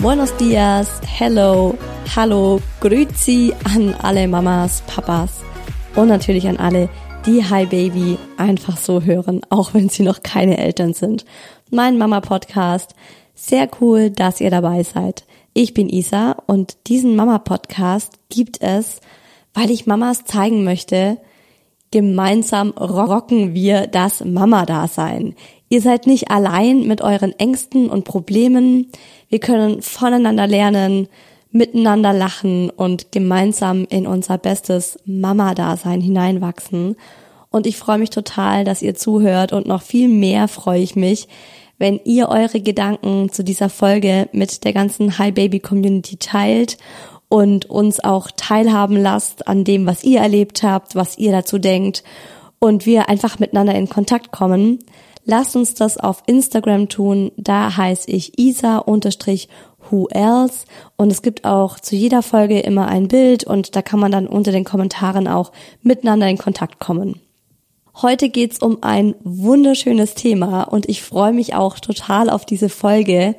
Buenos dias, hello, hallo, grüezi an alle Mamas, Papas und natürlich an alle, die Hi Baby einfach so hören, auch wenn sie noch keine Eltern sind. Mein Mama Podcast. Sehr cool, dass ihr dabei seid. Ich bin Isa und diesen Mama Podcast gibt es, weil ich Mamas zeigen möchte, gemeinsam rocken wir das Mama-Dasein. Ihr seid nicht allein mit euren Ängsten und Problemen. Wir können voneinander lernen, miteinander lachen und gemeinsam in unser bestes Mama-Dasein hineinwachsen. Und ich freue mich total, dass ihr zuhört und noch viel mehr freue ich mich, wenn ihr eure Gedanken zu dieser Folge mit der ganzen Hi Baby Community teilt und uns auch teilhaben lasst an dem, was ihr erlebt habt, was ihr dazu denkt und wir einfach miteinander in Kontakt kommen. Lasst uns das auf Instagram tun. Da heiße ich isa-who else. Und es gibt auch zu jeder Folge immer ein Bild und da kann man dann unter den Kommentaren auch miteinander in Kontakt kommen. Heute geht's um ein wunderschönes Thema und ich freue mich auch total auf diese Folge.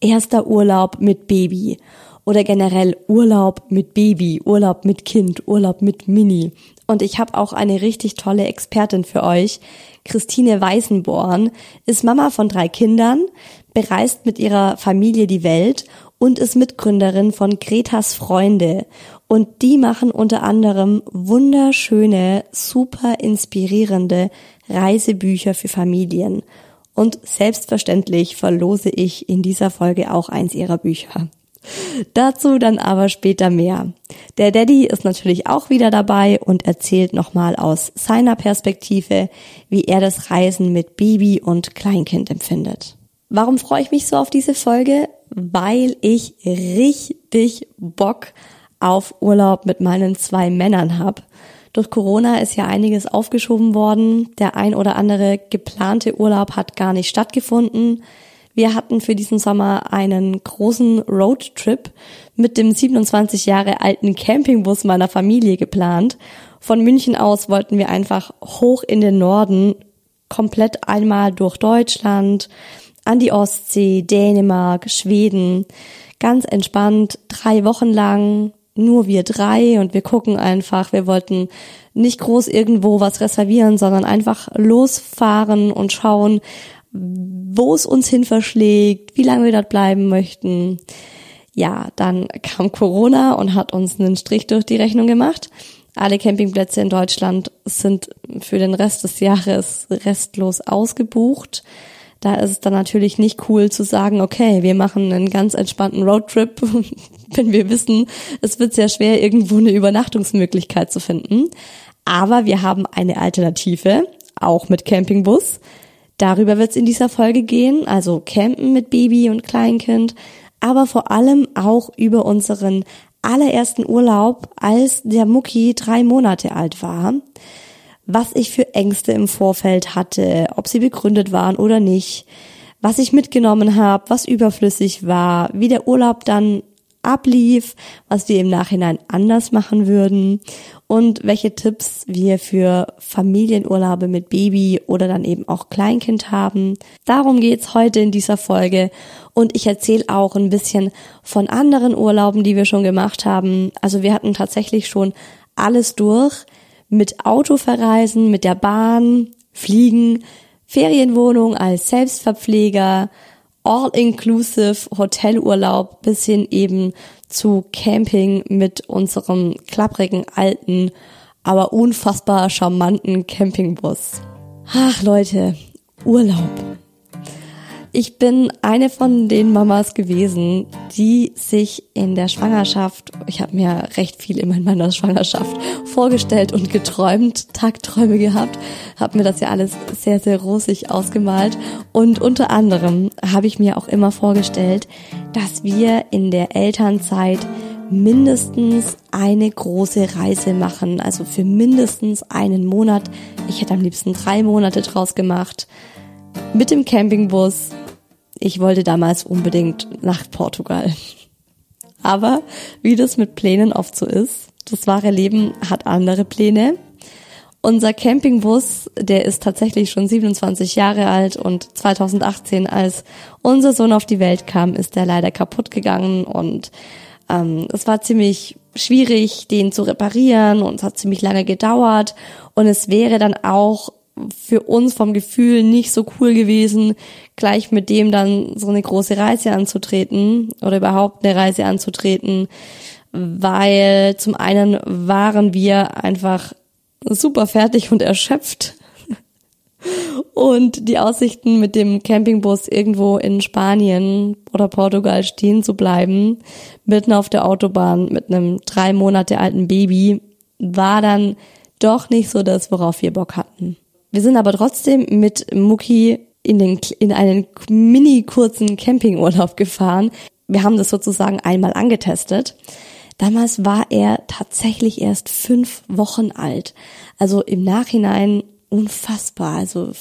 Erster Urlaub mit Baby oder generell Urlaub mit Baby, Urlaub mit Kind, Urlaub mit Mini. Und ich habe auch eine richtig tolle Expertin für euch. Christine Weißenborn ist Mama von drei Kindern, bereist mit ihrer Familie die Welt und ist Mitgründerin von Gretas Freunde. Und die machen unter anderem wunderschöne, super inspirierende Reisebücher für Familien. Und selbstverständlich verlose ich in dieser Folge auch eins ihrer Bücher. Dazu dann aber später mehr. Der Daddy ist natürlich auch wieder dabei und erzählt nochmal aus seiner Perspektive, wie er das Reisen mit Baby und Kleinkind empfindet. Warum freue ich mich so auf diese Folge? Weil ich richtig Bock auf Urlaub mit meinen zwei Männern habe. Durch Corona ist ja einiges aufgeschoben worden. Der ein oder andere geplante Urlaub hat gar nicht stattgefunden. Wir hatten für diesen Sommer einen großen Roadtrip mit dem 27 Jahre alten Campingbus meiner Familie geplant. Von München aus wollten wir einfach hoch in den Norden, komplett einmal durch Deutschland, an die Ostsee, Dänemark, Schweden. Ganz entspannt, drei Wochen lang, nur wir drei und wir gucken einfach. Wir wollten nicht groß irgendwo was reservieren, sondern einfach losfahren und schauen, wo es uns hin verschlägt, wie lange wir dort bleiben möchten. Ja, dann kam Corona und hat uns einen Strich durch die Rechnung gemacht. Alle Campingplätze in Deutschland sind für den Rest des Jahres restlos ausgebucht. Da ist es dann natürlich nicht cool zu sagen, okay, wir machen einen ganz entspannten Roadtrip, wenn wir wissen, es wird sehr schwer, irgendwo eine Übernachtungsmöglichkeit zu finden. Aber wir haben eine Alternative, auch mit Campingbus. Darüber wird es in dieser Folge gehen, also Campen mit Baby und Kleinkind, aber vor allem auch über unseren allerersten Urlaub, als der Mucki drei Monate alt war, was ich für Ängste im Vorfeld hatte, ob sie begründet waren oder nicht, was ich mitgenommen habe, was überflüssig war, wie der Urlaub dann ablief, was wir im Nachhinein anders machen würden und welche Tipps wir für Familienurlaube mit Baby oder dann eben auch Kleinkind haben. Darum geht's heute in dieser Folge und ich erzähle auch ein bisschen von anderen Urlauben, die wir schon gemacht haben. Also wir hatten tatsächlich schon alles durch mit Auto verreisen, mit der Bahn, Fliegen, Ferienwohnung als Selbstverpfleger, all-inclusive Hotelurlaub bis hin eben zu Camping mit unserem klapprigen alten, aber unfassbar charmanten Campingbus. Ach Leute, Urlaub. Ich bin eine von den Mamas gewesen, die sich in der Schwangerschaft, ich habe mir recht viel immer in meiner Schwangerschaft vorgestellt und geträumt, Tagträume gehabt, habe mir das ja alles sehr, sehr rosig ausgemalt. Und unter anderem habe ich mir auch immer vorgestellt, dass wir in der Elternzeit mindestens eine große Reise machen, also für mindestens einen Monat. Ich hätte am liebsten drei Monate draus gemacht. Mit dem Campingbus ich wollte damals unbedingt nach Portugal. Aber wie das mit Plänen oft so ist, das wahre Leben hat andere Pläne. Unser Campingbus, der ist tatsächlich schon 27 Jahre alt und 2018, als unser Sohn auf die Welt kam, ist der leider kaputt gegangen und ähm, es war ziemlich schwierig, den zu reparieren und es hat ziemlich lange gedauert und es wäre dann auch für uns vom Gefühl nicht so cool gewesen, gleich mit dem dann so eine große Reise anzutreten oder überhaupt eine Reise anzutreten, weil zum einen waren wir einfach super fertig und erschöpft und die Aussichten mit dem Campingbus irgendwo in Spanien oder Portugal stehen zu bleiben, mitten auf der Autobahn mit einem drei Monate alten Baby, war dann doch nicht so das, worauf wir Bock hatten. Wir sind aber trotzdem mit Muki in, den, in einen mini kurzen Campingurlaub gefahren. Wir haben das sozusagen einmal angetestet. Damals war er tatsächlich erst fünf Wochen alt. Also im Nachhinein unfassbar, also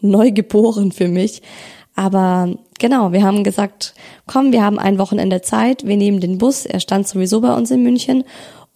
neugeboren für mich. Aber genau, wir haben gesagt, komm, wir haben ein Wochenende Zeit, wir nehmen den Bus. Er stand sowieso bei uns in München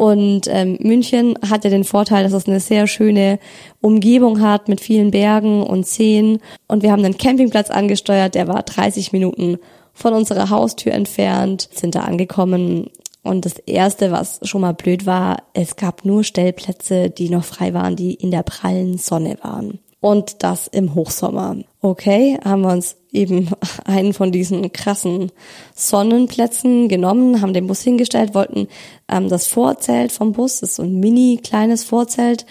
und ähm, München hat ja den Vorteil, dass es eine sehr schöne Umgebung hat mit vielen Bergen und Seen. Und wir haben einen Campingplatz angesteuert, der war 30 Minuten von unserer Haustür entfernt, sind da angekommen. Und das erste, was schon mal blöd war, es gab nur Stellplätze, die noch frei waren, die in der prallen Sonne waren und das im Hochsommer. Okay, haben wir uns eben einen von diesen krassen Sonnenplätzen genommen, haben den Bus hingestellt, wollten ähm, das Vorzelt vom Bus, das ist so ein mini kleines Vorzelt,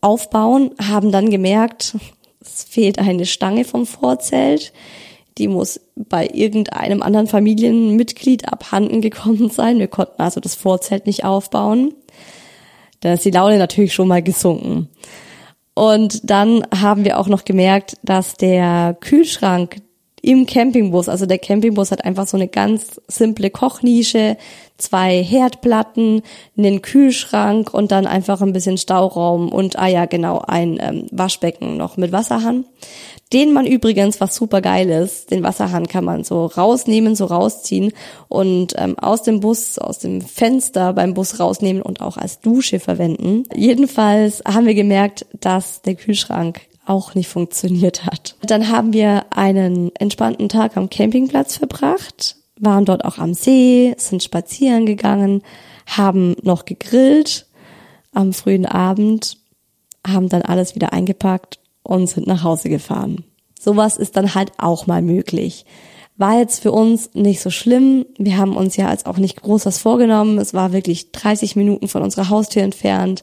aufbauen, haben dann gemerkt, es fehlt eine Stange vom Vorzelt. Die muss bei irgendeinem anderen Familienmitglied abhanden gekommen sein. Wir konnten also das Vorzelt nicht aufbauen. Da ist die Laune natürlich schon mal gesunken. Und dann haben wir auch noch gemerkt, dass der Kühlschrank im Campingbus, also der Campingbus hat einfach so eine ganz simple Kochnische, zwei Herdplatten, einen Kühlschrank und dann einfach ein bisschen Stauraum und, ah ja, genau, ein ähm, Waschbecken noch mit Wasserhahn. Den man übrigens, was super geil ist, den Wasserhahn kann man so rausnehmen, so rausziehen und ähm, aus dem Bus, aus dem Fenster beim Bus rausnehmen und auch als Dusche verwenden. Jedenfalls haben wir gemerkt, dass der Kühlschrank auch nicht funktioniert hat. Dann haben wir einen entspannten Tag am Campingplatz verbracht, waren dort auch am See, sind spazieren gegangen, haben noch gegrillt am frühen Abend, haben dann alles wieder eingepackt und sind nach Hause gefahren. Sowas ist dann halt auch mal möglich. War jetzt für uns nicht so schlimm. Wir haben uns ja als auch nicht groß was vorgenommen. Es war wirklich 30 Minuten von unserer Haustür entfernt.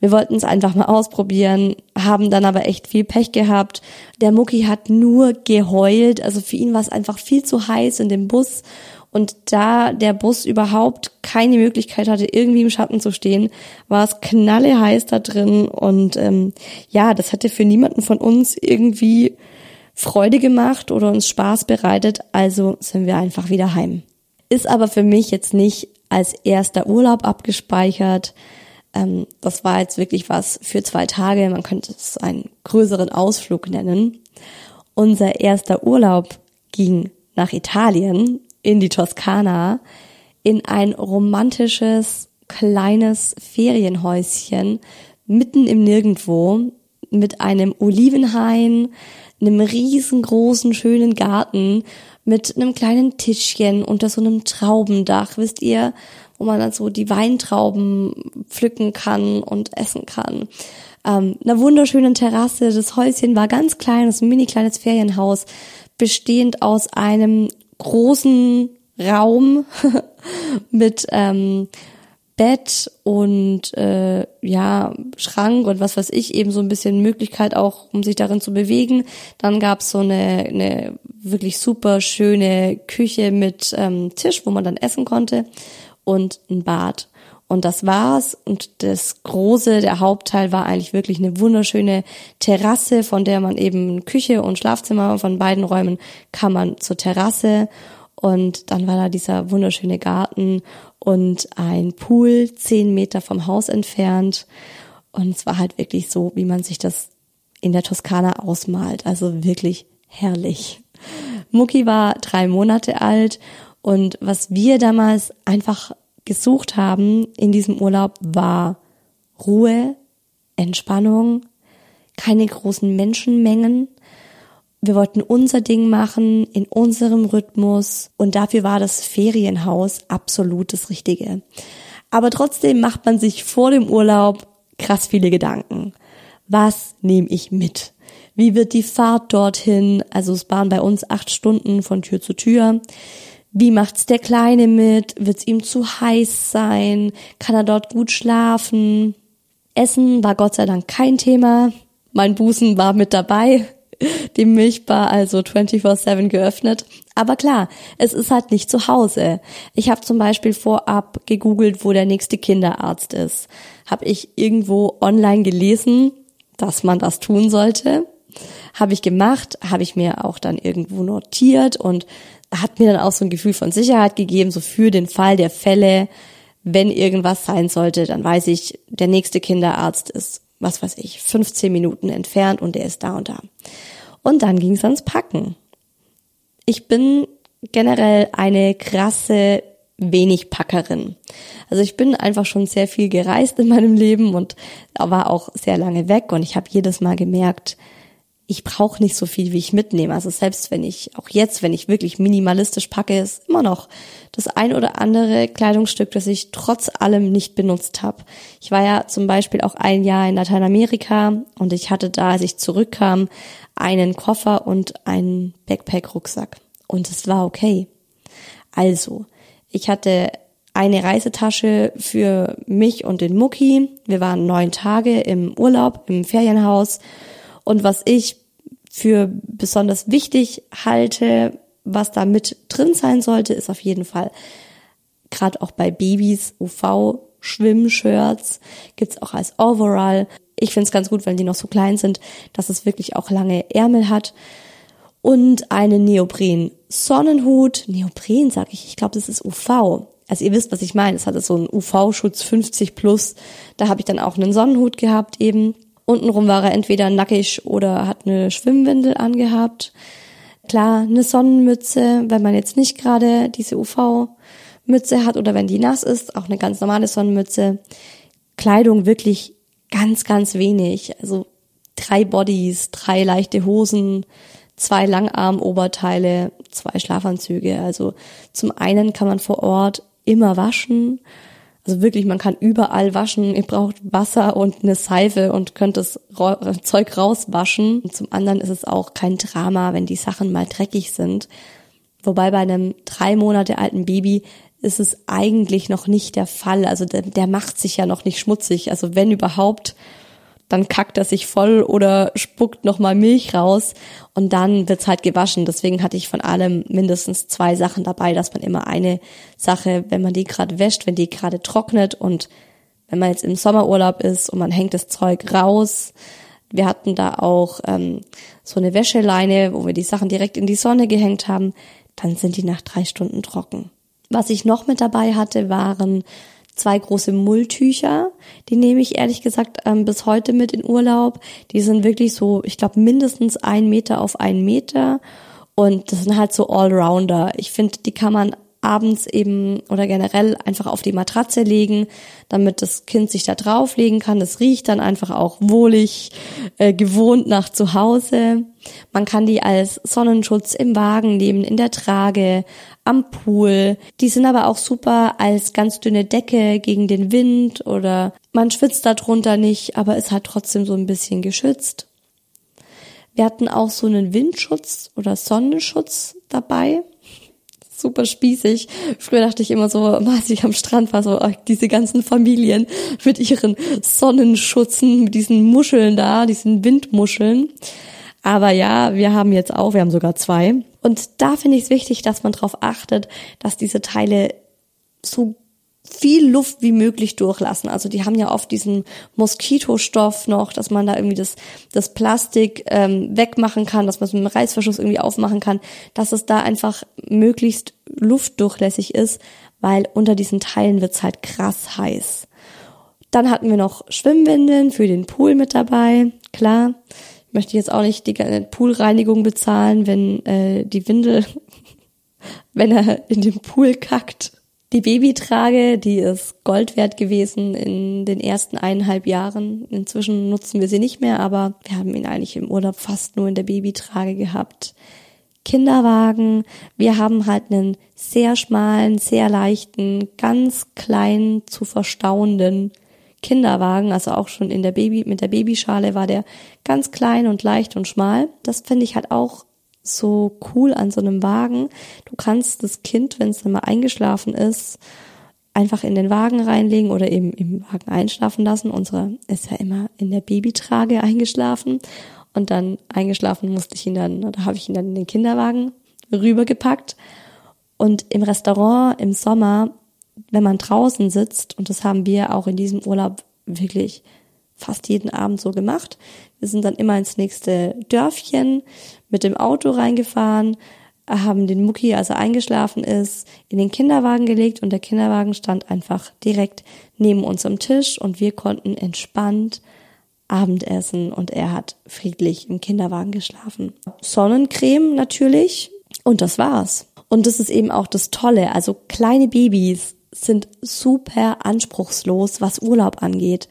Wir wollten es einfach mal ausprobieren, haben dann aber echt viel Pech gehabt. Der Mucki hat nur geheult. Also für ihn war es einfach viel zu heiß in dem Bus. Und da der Bus überhaupt keine Möglichkeit hatte, irgendwie im Schatten zu stehen, war es knalle da drin. Und ähm, ja, das hätte für niemanden von uns irgendwie Freude gemacht oder uns Spaß bereitet, also sind wir einfach wieder heim. Ist aber für mich jetzt nicht als erster Urlaub abgespeichert. Ähm, das war jetzt wirklich was für zwei Tage. Man könnte es einen größeren Ausflug nennen. Unser erster Urlaub ging nach Italien, in die Toskana, in ein romantisches kleines Ferienhäuschen mitten im Nirgendwo mit einem Olivenhain, einem riesengroßen, schönen Garten mit einem kleinen Tischchen unter so einem Traubendach, wisst ihr, wo man dann so die Weintrauben pflücken kann und essen kann. Ähm, einer wunderschönen Terrasse. Das Häuschen war ganz klein, das ist ein mini kleines Ferienhaus, bestehend aus einem großen Raum mit ähm, Bett und äh, ja Schrank und was weiß ich eben so ein bisschen Möglichkeit auch, um sich darin zu bewegen. Dann gab's so eine, eine wirklich super schöne Küche mit ähm, Tisch, wo man dann essen konnte und ein Bad. Und das war's. Und das große, der Hauptteil war eigentlich wirklich eine wunderschöne Terrasse, von der man eben Küche und Schlafzimmer von beiden Räumen kann man zur Terrasse. Und dann war da dieser wunderschöne Garten und ein Pool zehn Meter vom Haus entfernt. Und es war halt wirklich so, wie man sich das in der Toskana ausmalt. Also wirklich herrlich. Mucki war drei Monate alt und was wir damals einfach gesucht haben in diesem Urlaub war Ruhe, Entspannung, keine großen Menschenmengen, wir wollten unser Ding machen in unserem Rhythmus und dafür war das Ferienhaus absolut das Richtige. Aber trotzdem macht man sich vor dem Urlaub krass viele Gedanken. Was nehme ich mit? Wie wird die Fahrt dorthin? Also es waren bei uns acht Stunden von Tür zu Tür. Wie macht's der Kleine mit? Wird's ihm zu heiß sein? Kann er dort gut schlafen? Essen war Gott sei Dank kein Thema. Mein Busen war mit dabei die Milchbar also 24-7 geöffnet. Aber klar, es ist halt nicht zu Hause. Ich habe zum Beispiel vorab gegoogelt, wo der nächste Kinderarzt ist. Habe ich irgendwo online gelesen, dass man das tun sollte. Habe ich gemacht, habe ich mir auch dann irgendwo notiert und hat mir dann auch so ein Gefühl von Sicherheit gegeben, so für den Fall der Fälle, wenn irgendwas sein sollte, dann weiß ich, der nächste Kinderarzt ist was weiß ich, 15 Minuten entfernt und der ist da und da. Und dann ging es ans Packen. Ich bin generell eine krasse wenig Packerin. Also ich bin einfach schon sehr viel gereist in meinem Leben und war auch sehr lange weg und ich habe jedes Mal gemerkt, ich brauche nicht so viel, wie ich mitnehme. Also selbst wenn ich, auch jetzt, wenn ich wirklich minimalistisch packe, ist immer noch das ein oder andere Kleidungsstück, das ich trotz allem nicht benutzt habe. Ich war ja zum Beispiel auch ein Jahr in Lateinamerika und ich hatte da, als ich zurückkam, einen Koffer und einen Backpack-Rucksack. Und es war okay. Also, ich hatte eine Reisetasche für mich und den Mucki. Wir waren neun Tage im Urlaub, im Ferienhaus und was ich für besonders wichtig halte, was da mit drin sein sollte, ist auf jeden Fall gerade auch bei Babys UV Schwimmshirts gibt's auch als Overall. Ich finde es ganz gut, wenn die noch so klein sind, dass es wirklich auch lange Ärmel hat. Und einen Neopren Sonnenhut. Neopren sage ich, ich glaube, das ist UV. Also ihr wisst, was ich meine. Es hatte so einen UV-Schutz 50 plus. Da habe ich dann auch einen Sonnenhut gehabt eben. Untenrum war er entweder nackig oder hat eine Schwimmwindel angehabt. Klar, eine Sonnenmütze, wenn man jetzt nicht gerade diese UV-Mütze hat oder wenn die nass ist, auch eine ganz normale Sonnenmütze. Kleidung wirklich ganz, ganz wenig. Also drei Bodies, drei leichte Hosen, zwei Langarm-Oberteile, zwei Schlafanzüge. Also zum einen kann man vor Ort immer waschen also wirklich, man kann überall waschen. Ihr braucht Wasser und eine Seife und könnt das Zeug rauswaschen. Und zum anderen ist es auch kein Drama, wenn die Sachen mal dreckig sind, Wobei bei einem drei Monate alten Baby ist es eigentlich noch nicht der Fall. Also der, der macht sich ja noch nicht schmutzig. Also wenn überhaupt, dann kackt er sich voll oder spuckt nochmal Milch raus und dann wird's halt gewaschen. Deswegen hatte ich von allem mindestens zwei Sachen dabei, dass man immer eine Sache, wenn man die gerade wäscht, wenn die gerade trocknet und wenn man jetzt im Sommerurlaub ist und man hängt das Zeug raus. Wir hatten da auch ähm, so eine Wäscheleine, wo wir die Sachen direkt in die Sonne gehängt haben. Dann sind die nach drei Stunden trocken. Was ich noch mit dabei hatte, waren zwei große Mulltücher. Die nehme ich ehrlich gesagt ähm, bis heute mit in Urlaub. Die sind wirklich so, ich glaube, mindestens ein Meter auf einen Meter. Und das sind halt so Allrounder. Ich finde, die kann man abends eben oder generell einfach auf die Matratze legen, damit das Kind sich da drauflegen kann. Das riecht dann einfach auch wohlig, äh, gewohnt nach zu Hause. Man kann die als Sonnenschutz im Wagen nehmen, in der Trage, am Pool. Die sind aber auch super als ganz dünne Decke gegen den Wind oder man schwitzt darunter nicht, aber ist halt trotzdem so ein bisschen geschützt. Wir hatten auch so einen Windschutz oder Sonnenschutz dabei super spießig. Früher dachte ich immer so, als ich am Strand war, so diese ganzen Familien mit ihren Sonnenschutzen, mit diesen Muscheln da, diesen Windmuscheln. Aber ja, wir haben jetzt auch, wir haben sogar zwei. Und da finde ich es wichtig, dass man darauf achtet, dass diese Teile so viel Luft wie möglich durchlassen. Also die haben ja oft diesen Moskitostoff noch, dass man da irgendwie das, das Plastik ähm, wegmachen kann, dass man es mit dem Reißverschluss irgendwie aufmachen kann, dass es da einfach möglichst luftdurchlässig ist, weil unter diesen Teilen wird's halt krass heiß. Dann hatten wir noch Schwimmwindeln für den Pool mit dabei. Klar, ich möchte jetzt auch nicht die Poolreinigung bezahlen, wenn äh, die Windel, wenn er in den Pool kackt die Babytrage, die ist Gold wert gewesen in den ersten eineinhalb Jahren. Inzwischen nutzen wir sie nicht mehr, aber wir haben ihn eigentlich im Urlaub fast nur in der Babytrage gehabt. Kinderwagen, wir haben halt einen sehr schmalen, sehr leichten, ganz klein zu verstauenden Kinderwagen, also auch schon in der Baby, mit der Babyschale war der ganz klein und leicht und schmal. Das finde ich halt auch so cool an so einem Wagen. Du kannst das Kind, wenn es dann mal eingeschlafen ist, einfach in den Wagen reinlegen oder eben im Wagen einschlafen lassen. Unsere ist ja immer in der Babytrage eingeschlafen und dann eingeschlafen musste ich ihn dann, oder habe ich ihn dann in den Kinderwagen rübergepackt. Und im Restaurant im Sommer, wenn man draußen sitzt, und das haben wir auch in diesem Urlaub wirklich fast jeden Abend so gemacht. Wir sind dann immer ins nächste Dörfchen mit dem Auto reingefahren, haben den Mucki, als er eingeschlafen ist, in den Kinderwagen gelegt und der Kinderwagen stand einfach direkt neben uns am Tisch und wir konnten entspannt Abendessen und er hat friedlich im Kinderwagen geschlafen. Sonnencreme natürlich und das war's. Und das ist eben auch das Tolle. Also kleine Babys sind super anspruchslos, was Urlaub angeht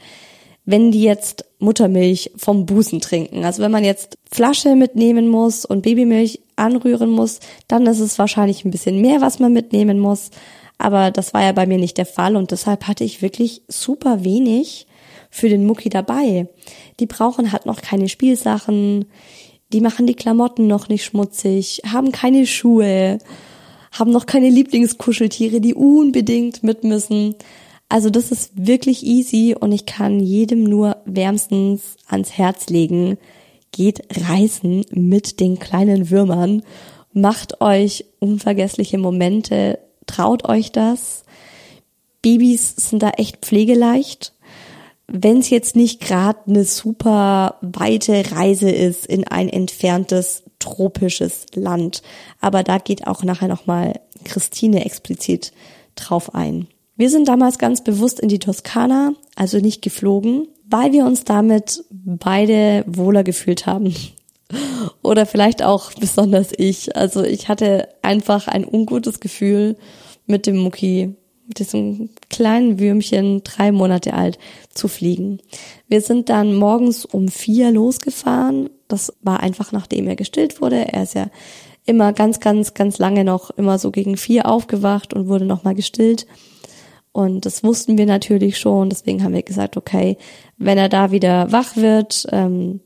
wenn die jetzt Muttermilch vom Busen trinken. Also wenn man jetzt Flasche mitnehmen muss und Babymilch anrühren muss, dann ist es wahrscheinlich ein bisschen mehr, was man mitnehmen muss. Aber das war ja bei mir nicht der Fall und deshalb hatte ich wirklich super wenig für den Mucki dabei. Die brauchen halt noch keine Spielsachen, die machen die Klamotten noch nicht schmutzig, haben keine Schuhe, haben noch keine Lieblingskuscheltiere, die unbedingt mit müssen. Also das ist wirklich easy und ich kann jedem nur wärmstens ans Herz legen. Geht reisen mit den kleinen Würmern. Macht euch unvergessliche Momente. Traut euch das. Babys sind da echt pflegeleicht. Wenn es jetzt nicht gerade eine super weite Reise ist in ein entferntes tropisches Land. Aber da geht auch nachher nochmal Christine explizit drauf ein. Wir sind damals ganz bewusst in die Toskana, also nicht geflogen, weil wir uns damit beide wohler gefühlt haben. Oder vielleicht auch besonders ich. Also ich hatte einfach ein ungutes Gefühl mit dem Mucki, diesem kleinen Würmchen, drei Monate alt, zu fliegen. Wir sind dann morgens um vier losgefahren. Das war einfach nachdem er gestillt wurde. Er ist ja immer ganz, ganz, ganz lange noch immer so gegen vier aufgewacht und wurde nochmal gestillt. Und das wussten wir natürlich schon. Deswegen haben wir gesagt, okay, wenn er da wieder wach wird, ähm,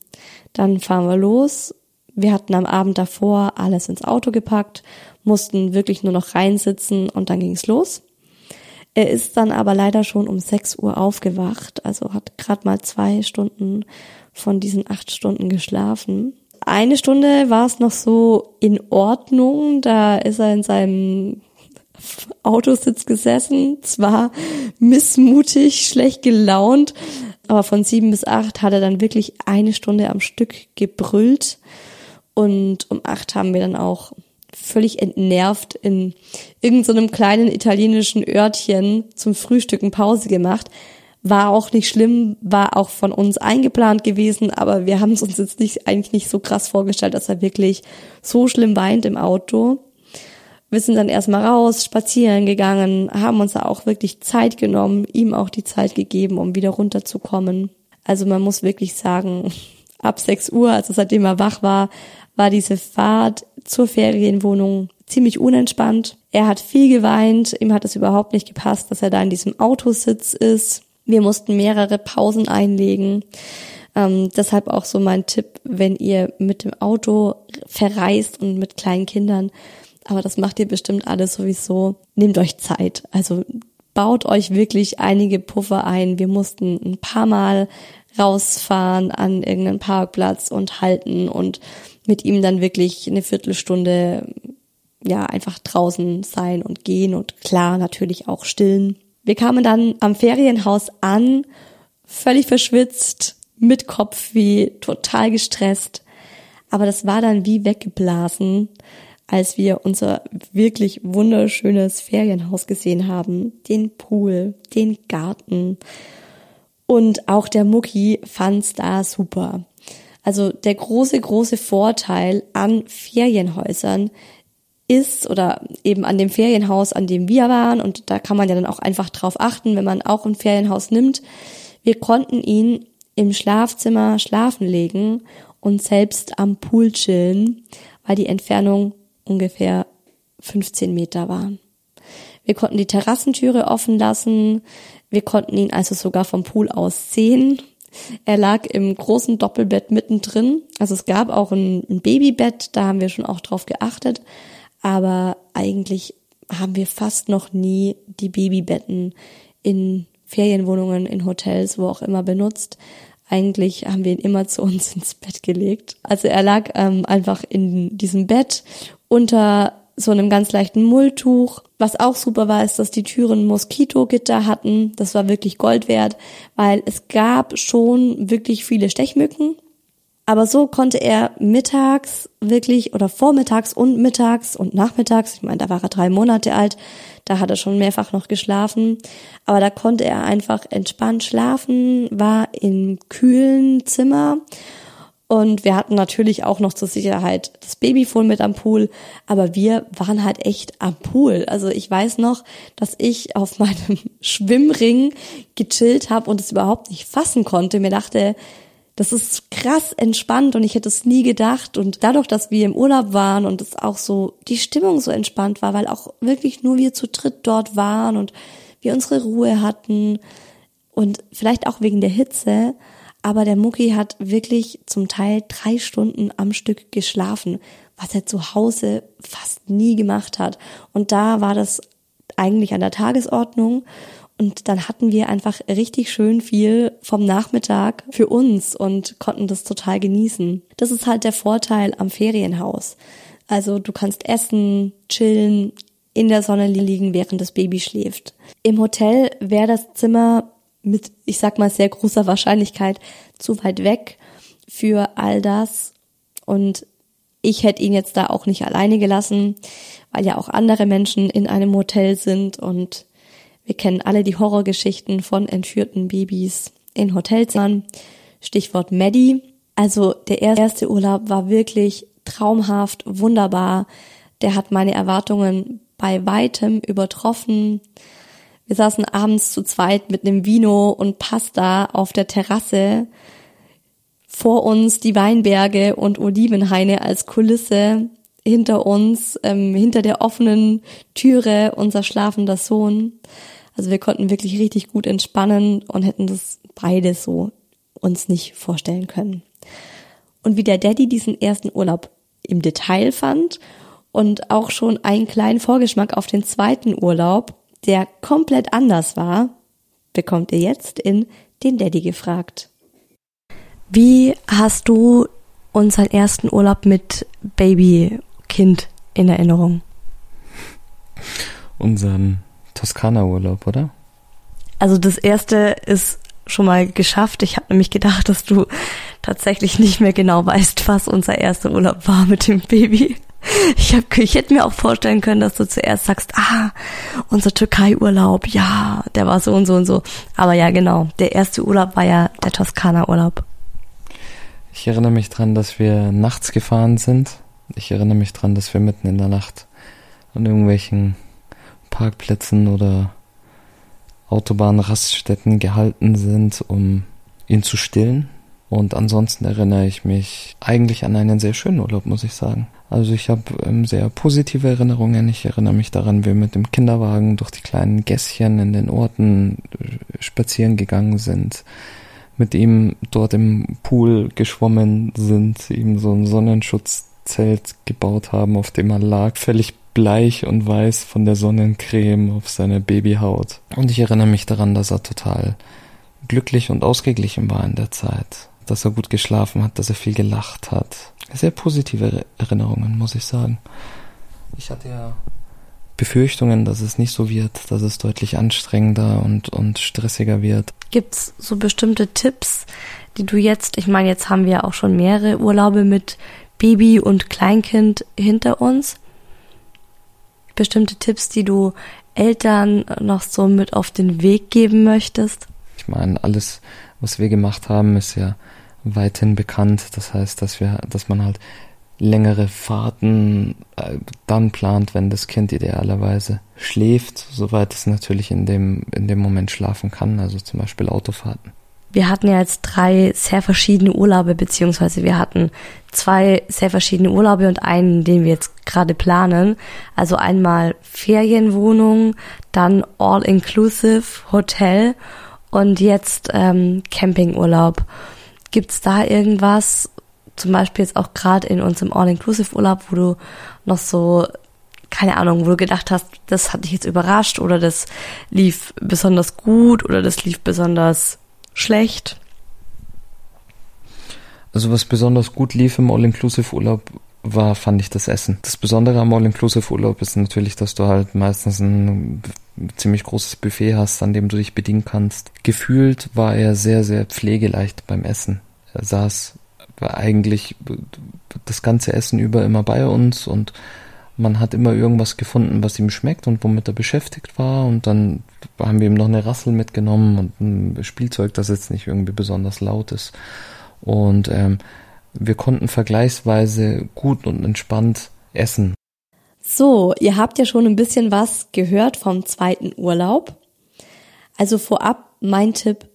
dann fahren wir los. Wir hatten am Abend davor alles ins Auto gepackt, mussten wirklich nur noch reinsitzen und dann ging's los. Er ist dann aber leider schon um 6 Uhr aufgewacht, also hat gerade mal zwei Stunden von diesen acht Stunden geschlafen. Eine Stunde war es noch so in Ordnung, da ist er in seinem Autositz gesessen, zwar missmutig, schlecht gelaunt, aber von sieben bis acht hat er dann wirklich eine Stunde am Stück gebrüllt und um acht haben wir dann auch völlig entnervt in irgendeinem so kleinen italienischen Örtchen zum Frühstücken Pause gemacht. War auch nicht schlimm, war auch von uns eingeplant gewesen, aber wir haben es uns jetzt nicht, eigentlich nicht so krass vorgestellt, dass er wirklich so schlimm weint im Auto. Wir sind dann erstmal raus, spazieren gegangen, haben uns da auch wirklich Zeit genommen, ihm auch die Zeit gegeben, um wieder runterzukommen. Also man muss wirklich sagen, ab 6 Uhr, also seitdem er wach war, war diese Fahrt zur Ferienwohnung ziemlich unentspannt. Er hat viel geweint, ihm hat es überhaupt nicht gepasst, dass er da in diesem Autositz ist. Wir mussten mehrere Pausen einlegen. Ähm, deshalb auch so mein Tipp, wenn ihr mit dem Auto verreist und mit kleinen Kindern, aber das macht ihr bestimmt alles sowieso, nehmt euch Zeit. Also baut euch wirklich einige Puffer ein. Wir mussten ein paar Mal rausfahren an irgendeinen Parkplatz und halten und mit ihm dann wirklich eine Viertelstunde ja einfach draußen sein und gehen und klar natürlich auch stillen. Wir kamen dann am Ferienhaus an, völlig verschwitzt, mit Kopfweh, total gestresst. Aber das war dann wie weggeblasen, als wir unser wirklich wunderschönes Ferienhaus gesehen haben. Den Pool, den Garten. Und auch der Mucki fand's da super. Also der große, große Vorteil an Ferienhäusern ist oder eben an dem Ferienhaus, an dem wir waren, und da kann man ja dann auch einfach drauf achten, wenn man auch ein Ferienhaus nimmt. Wir konnten ihn im Schlafzimmer schlafen legen und selbst am Pool chillen, weil die Entfernung ungefähr 15 Meter war. Wir konnten die Terrassentüre offen lassen. Wir konnten ihn also sogar vom Pool aus sehen. Er lag im großen Doppelbett mittendrin. Also es gab auch ein, ein Babybett, da haben wir schon auch drauf geachtet. Aber eigentlich haben wir fast noch nie die Babybetten in Ferienwohnungen, in Hotels, wo auch immer benutzt. Eigentlich haben wir ihn immer zu uns ins Bett gelegt. Also er lag ähm, einfach in diesem Bett unter so einem ganz leichten Mulltuch. Was auch super war, ist, dass die Türen Moskitogitter hatten. Das war wirklich Gold wert, weil es gab schon wirklich viele Stechmücken. Aber so konnte er mittags wirklich oder vormittags und mittags und nachmittags, ich meine, da war er drei Monate alt, da hat er schon mehrfach noch geschlafen, aber da konnte er einfach entspannt schlafen, war im kühlen Zimmer und wir hatten natürlich auch noch zur Sicherheit das Babyphone mit am Pool, aber wir waren halt echt am Pool. Also ich weiß noch, dass ich auf meinem Schwimmring gechillt habe und es überhaupt nicht fassen konnte. Mir dachte, das ist krass entspannt und ich hätte es nie gedacht. Und dadurch, dass wir im Urlaub waren und es auch so die Stimmung so entspannt war, weil auch wirklich nur wir zu dritt dort waren und wir unsere Ruhe hatten und vielleicht auch wegen der Hitze, aber der Mucki hat wirklich zum Teil drei Stunden am Stück geschlafen, was er zu Hause fast nie gemacht hat. Und da war das eigentlich an der Tagesordnung. Und dann hatten wir einfach richtig schön viel vom Nachmittag für uns und konnten das total genießen. Das ist halt der Vorteil am Ferienhaus. Also du kannst essen, chillen, in der Sonne liegen, während das Baby schläft. Im Hotel wäre das Zimmer mit, ich sag mal, sehr großer Wahrscheinlichkeit zu weit weg für all das. Und ich hätte ihn jetzt da auch nicht alleine gelassen, weil ja auch andere Menschen in einem Hotel sind und wir kennen alle die Horrorgeschichten von entführten Babys in Hotelzimmern. Stichwort Maddie. Also der erste Urlaub war wirklich traumhaft, wunderbar. Der hat meine Erwartungen bei weitem übertroffen. Wir saßen abends zu zweit mit einem Vino und Pasta auf der Terrasse. Vor uns die Weinberge und Olivenhaine als Kulisse. Hinter uns, ähm, hinter der offenen Türe, unser schlafender Sohn. Also wir konnten wirklich richtig gut entspannen und hätten das beide so uns nicht vorstellen können. Und wie der Daddy diesen ersten Urlaub im Detail fand und auch schon einen kleinen Vorgeschmack auf den zweiten Urlaub, der komplett anders war, bekommt ihr jetzt in den Daddy gefragt. Wie hast du unseren ersten Urlaub mit Babykind in Erinnerung? Unseren Toskana-Urlaub, oder? Also das erste ist schon mal geschafft. Ich habe nämlich gedacht, dass du tatsächlich nicht mehr genau weißt, was unser erster Urlaub war mit dem Baby. Ich, hab, ich hätte mir auch vorstellen können, dass du zuerst sagst, ah, unser Türkei-Urlaub, ja, der war so und so und so. Aber ja, genau, der erste Urlaub war ja der Toskana-Urlaub. Ich erinnere mich dran, dass wir nachts gefahren sind. Ich erinnere mich dran, dass wir mitten in der Nacht an irgendwelchen Parkplätzen oder Autobahnraststätten gehalten sind, um ihn zu stillen. Und ansonsten erinnere ich mich eigentlich an einen sehr schönen Urlaub, muss ich sagen. Also ich habe ähm, sehr positive Erinnerungen. Ich erinnere mich daran, wie wir mit dem Kinderwagen durch die kleinen Gässchen in den Orten äh, spazieren gegangen sind, mit ihm dort im Pool geschwommen sind, ihm so ein Sonnenschutzzelt gebaut haben, auf dem er lag, völlig bleich und weiß von der Sonnencreme auf seiner Babyhaut. Und ich erinnere mich daran, dass er total glücklich und ausgeglichen war in der Zeit, dass er gut geschlafen hat, dass er viel gelacht hat. Sehr positive Erinnerungen, muss ich sagen. Ich hatte ja Befürchtungen, dass es nicht so wird, dass es deutlich anstrengender und, und stressiger wird. Gibt's so bestimmte Tipps, die du jetzt, ich meine, jetzt haben wir auch schon mehrere Urlaube mit Baby und Kleinkind hinter uns bestimmte Tipps, die du Eltern noch so mit auf den Weg geben möchtest? Ich meine, alles, was wir gemacht haben, ist ja weithin bekannt. Das heißt, dass wir, dass man halt längere Fahrten äh, dann plant, wenn das Kind idealerweise schläft, soweit es natürlich in dem, in dem Moment schlafen kann, also zum Beispiel Autofahrten wir hatten ja jetzt drei sehr verschiedene Urlaube, beziehungsweise wir hatten zwei sehr verschiedene Urlaube und einen, den wir jetzt gerade planen. Also einmal Ferienwohnung, dann All-Inclusive Hotel und jetzt ähm, Campingurlaub. Gibt's da irgendwas, zum Beispiel jetzt auch gerade in unserem All-Inclusive Urlaub, wo du noch so keine Ahnung, wo du gedacht hast, das hat dich jetzt überrascht oder das lief besonders gut oder das lief besonders schlecht? Also was besonders gut lief im All-Inclusive-Urlaub war, fand ich das Essen. Das Besondere am All-Inclusive-Urlaub ist natürlich, dass du halt meistens ein ziemlich großes Buffet hast, an dem du dich bedienen kannst. Gefühlt war er sehr, sehr pflegeleicht beim Essen. Er saß eigentlich das ganze Essen über immer bei uns und man hat immer irgendwas gefunden, was ihm schmeckt und womit er beschäftigt war. Und dann haben wir ihm noch eine Rassel mitgenommen und ein Spielzeug, das jetzt nicht irgendwie besonders laut ist. Und ähm, wir konnten vergleichsweise gut und entspannt essen. So, ihr habt ja schon ein bisschen was gehört vom zweiten Urlaub. Also vorab mein Tipp,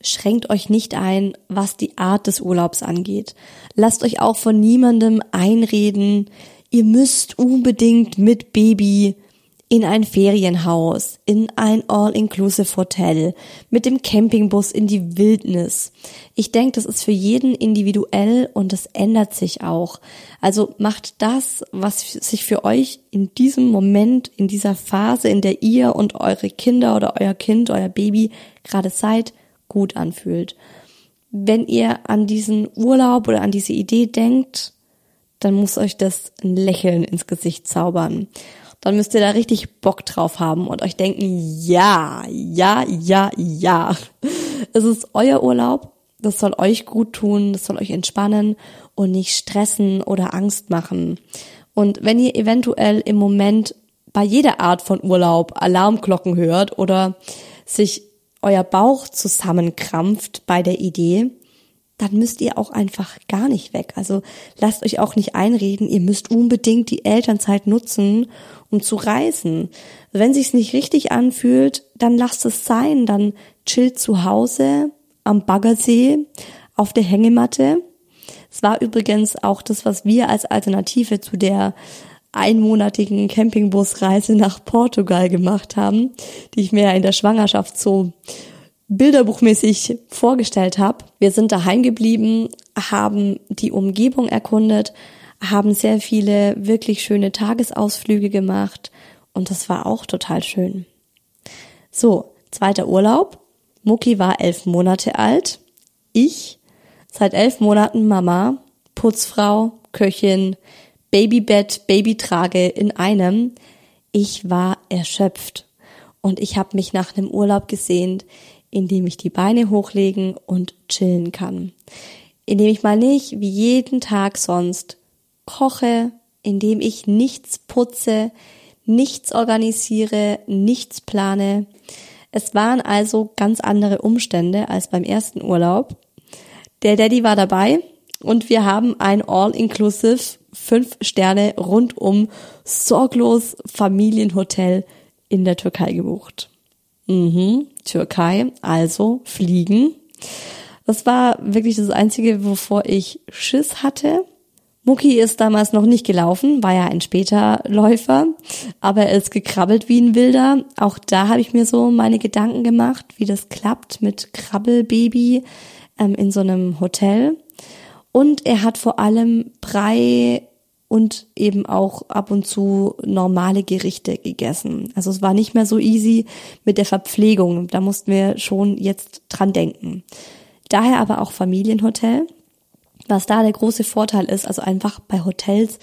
schränkt euch nicht ein, was die Art des Urlaubs angeht. Lasst euch auch von niemandem einreden, ihr müsst unbedingt mit Baby in ein Ferienhaus, in ein All-Inclusive Hotel, mit dem Campingbus in die Wildnis. Ich denke, das ist für jeden individuell und das ändert sich auch. Also macht das, was sich für euch in diesem Moment, in dieser Phase, in der ihr und eure Kinder oder euer Kind, euer Baby gerade seid, gut anfühlt. Wenn ihr an diesen Urlaub oder an diese Idee denkt, dann muss euch das ein Lächeln ins Gesicht zaubern. Dann müsst ihr da richtig Bock drauf haben und euch denken, ja, ja, ja, ja. Es ist euer Urlaub, das soll euch gut tun, das soll euch entspannen und nicht stressen oder Angst machen. Und wenn ihr eventuell im Moment bei jeder Art von Urlaub Alarmglocken hört oder sich euer Bauch zusammenkrampft bei der Idee, dann müsst ihr auch einfach gar nicht weg. Also lasst euch auch nicht einreden, ihr müsst unbedingt die Elternzeit nutzen, um zu reisen. Wenn sich's nicht richtig anfühlt, dann lasst es sein, dann chillt zu Hause am Baggersee auf der Hängematte. Es war übrigens auch das, was wir als Alternative zu der einmonatigen Campingbusreise nach Portugal gemacht haben, die ich mir ja in der Schwangerschaft so bilderbuchmäßig vorgestellt habe. Wir sind daheim geblieben, haben die Umgebung erkundet, haben sehr viele wirklich schöne Tagesausflüge gemacht und das war auch total schön. So, zweiter Urlaub. Mucki war elf Monate alt. Ich seit elf Monaten Mama, Putzfrau, Köchin, Babybett, Babytrage in einem. Ich war erschöpft und ich habe mich nach einem Urlaub gesehnt, in dem ich die Beine hochlegen und chillen kann. In dem ich mal nicht wie jeden Tag sonst koche, in dem ich nichts putze, nichts organisiere, nichts plane. Es waren also ganz andere Umstände als beim ersten Urlaub. Der Daddy war dabei und wir haben ein All-Inclusive fünf Sterne rundum sorglos Familienhotel in der Türkei gebucht. Mhm, Türkei, also fliegen. Das war wirklich das Einzige, wovor ich Schiss hatte. Mucki ist damals noch nicht gelaufen, war ja ein später Läufer, aber er ist gekrabbelt wie ein Wilder. Auch da habe ich mir so meine Gedanken gemacht, wie das klappt mit Krabbelbaby ähm, in so einem Hotel. Und er hat vor allem Brei und eben auch ab und zu normale Gerichte gegessen. Also es war nicht mehr so easy mit der Verpflegung. Da mussten wir schon jetzt dran denken. Daher aber auch Familienhotel. Was da der große Vorteil ist, also einfach bei Hotels,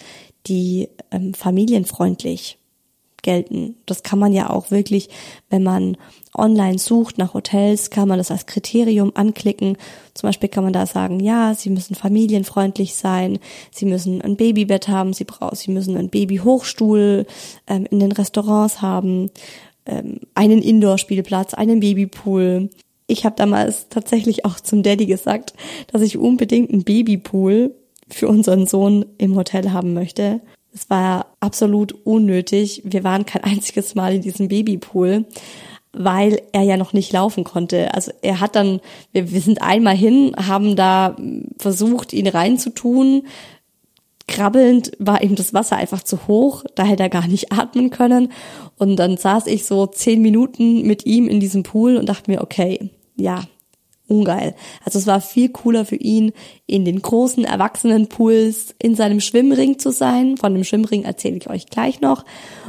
die ähm, familienfreundlich gelten. Das kann man ja auch wirklich, wenn man online sucht nach Hotels, kann man das als Kriterium anklicken. Zum Beispiel kann man da sagen, ja, sie müssen familienfreundlich sein, sie müssen ein Babybett haben, sie brauchen, sie müssen einen Babyhochstuhl ähm, in den Restaurants haben, ähm, einen Indoor-Spielplatz, einen Babypool. Ich habe damals tatsächlich auch zum Daddy gesagt, dass ich unbedingt einen Babypool für unseren Sohn im Hotel haben möchte. Es war absolut unnötig. Wir waren kein einziges Mal in diesem Babypool, weil er ja noch nicht laufen konnte. Also er hat dann, wir, wir sind einmal hin, haben da versucht, ihn reinzutun. Krabbelnd war ihm das Wasser einfach zu hoch, da hätte er gar nicht atmen können. Und dann saß ich so zehn Minuten mit ihm in diesem Pool und dachte mir, okay, ja, ungeil. Also es war viel cooler für ihn, in den großen Erwachsenenpools in seinem Schwimmring zu sein. Von dem Schwimmring erzähle ich euch gleich noch.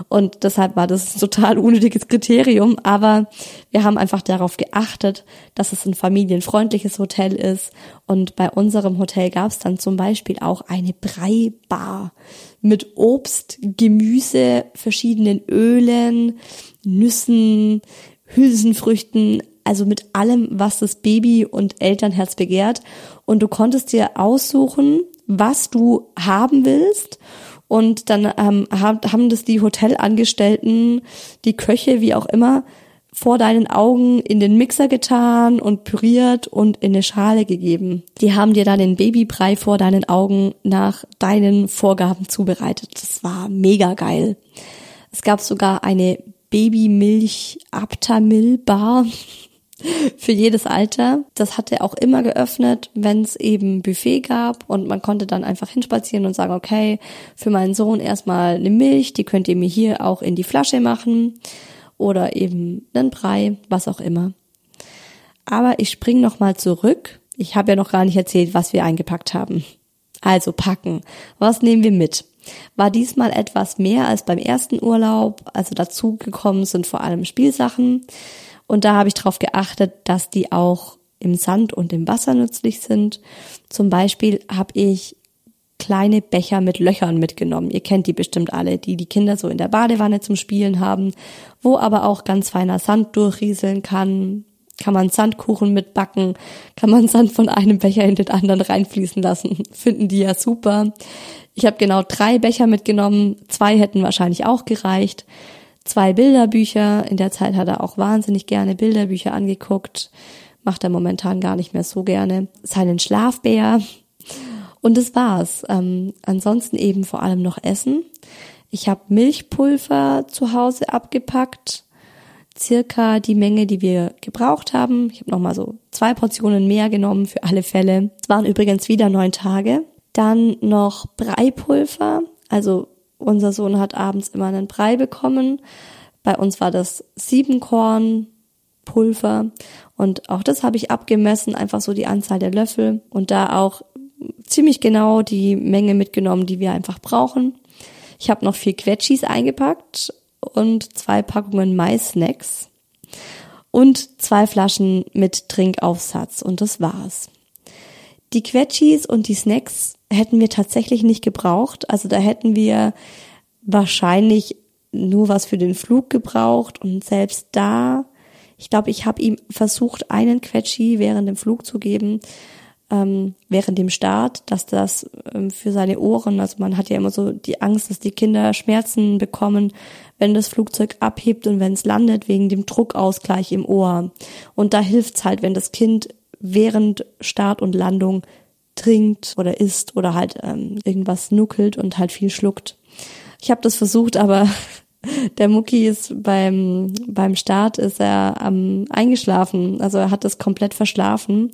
Und deshalb war das ein total unnötiges Kriterium. Aber wir haben einfach darauf geachtet, dass es ein familienfreundliches Hotel ist. Und bei unserem Hotel gab es dann zum Beispiel auch eine Breibar mit Obst, Gemüse, verschiedenen Ölen, Nüssen, Hülsenfrüchten, also mit allem, was das Baby und Elternherz begehrt. Und du konntest dir aussuchen, was du haben willst. Und dann ähm, haben das die Hotelangestellten, die Köche, wie auch immer, vor deinen Augen in den Mixer getan und püriert und in eine Schale gegeben. Die haben dir dann den Babybrei vor deinen Augen nach deinen Vorgaben zubereitet. Das war mega geil. Es gab sogar eine Babymilch Aptamil Bar für jedes Alter. Das hatte auch immer geöffnet, wenn es eben Buffet gab und man konnte dann einfach hinspazieren und sagen, okay, für meinen Sohn erstmal eine Milch, die könnt ihr mir hier auch in die Flasche machen oder eben einen Brei, was auch immer. Aber ich spring noch mal zurück. Ich habe ja noch gar nicht erzählt, was wir eingepackt haben. Also packen. Was nehmen wir mit? War diesmal etwas mehr als beim ersten Urlaub. Also dazu gekommen sind vor allem Spielsachen. Und da habe ich darauf geachtet, dass die auch im Sand und im Wasser nützlich sind. Zum Beispiel habe ich kleine Becher mit Löchern mitgenommen. Ihr kennt die bestimmt alle, die die Kinder so in der Badewanne zum Spielen haben, wo aber auch ganz feiner Sand durchrieseln kann. Kann man Sandkuchen mitbacken, kann man Sand von einem Becher in den anderen reinfließen lassen. Finden die ja super. Ich habe genau drei Becher mitgenommen, zwei hätten wahrscheinlich auch gereicht zwei Bilderbücher. In der Zeit hat er auch wahnsinnig gerne Bilderbücher angeguckt. Macht er momentan gar nicht mehr so gerne. Seinen Schlafbär. Und das war's. Ähm, ansonsten eben vor allem noch Essen. Ich habe Milchpulver zu Hause abgepackt. Circa die Menge, die wir gebraucht haben. Ich habe nochmal so zwei Portionen mehr genommen für alle Fälle. Es waren übrigens wieder neun Tage. Dann noch Breipulver, also unser Sohn hat abends immer einen Brei bekommen. Bei uns war das Siebenkorn Pulver und auch das habe ich abgemessen, einfach so die Anzahl der Löffel und da auch ziemlich genau die Menge mitgenommen, die wir einfach brauchen. Ich habe noch vier Quetschis eingepackt und zwei Packungen Mais-Snacks und zwei Flaschen mit Trinkaufsatz und das war's. Die Quetschis und die Snacks hätten wir tatsächlich nicht gebraucht. Also da hätten wir wahrscheinlich nur was für den Flug gebraucht und selbst da, ich glaube, ich habe ihm versucht, einen Quetschi während dem Flug zu geben, ähm, während dem Start, dass das ähm, für seine Ohren, also man hat ja immer so die Angst, dass die Kinder Schmerzen bekommen, wenn das Flugzeug abhebt und wenn es landet, wegen dem Druckausgleich im Ohr. Und da hilft's halt, wenn das Kind während Start und Landung trinkt oder isst oder halt ähm, irgendwas nuckelt und halt viel schluckt. Ich habe das versucht, aber der Mucki ist beim beim Start ist er ähm, eingeschlafen, also er hat das komplett verschlafen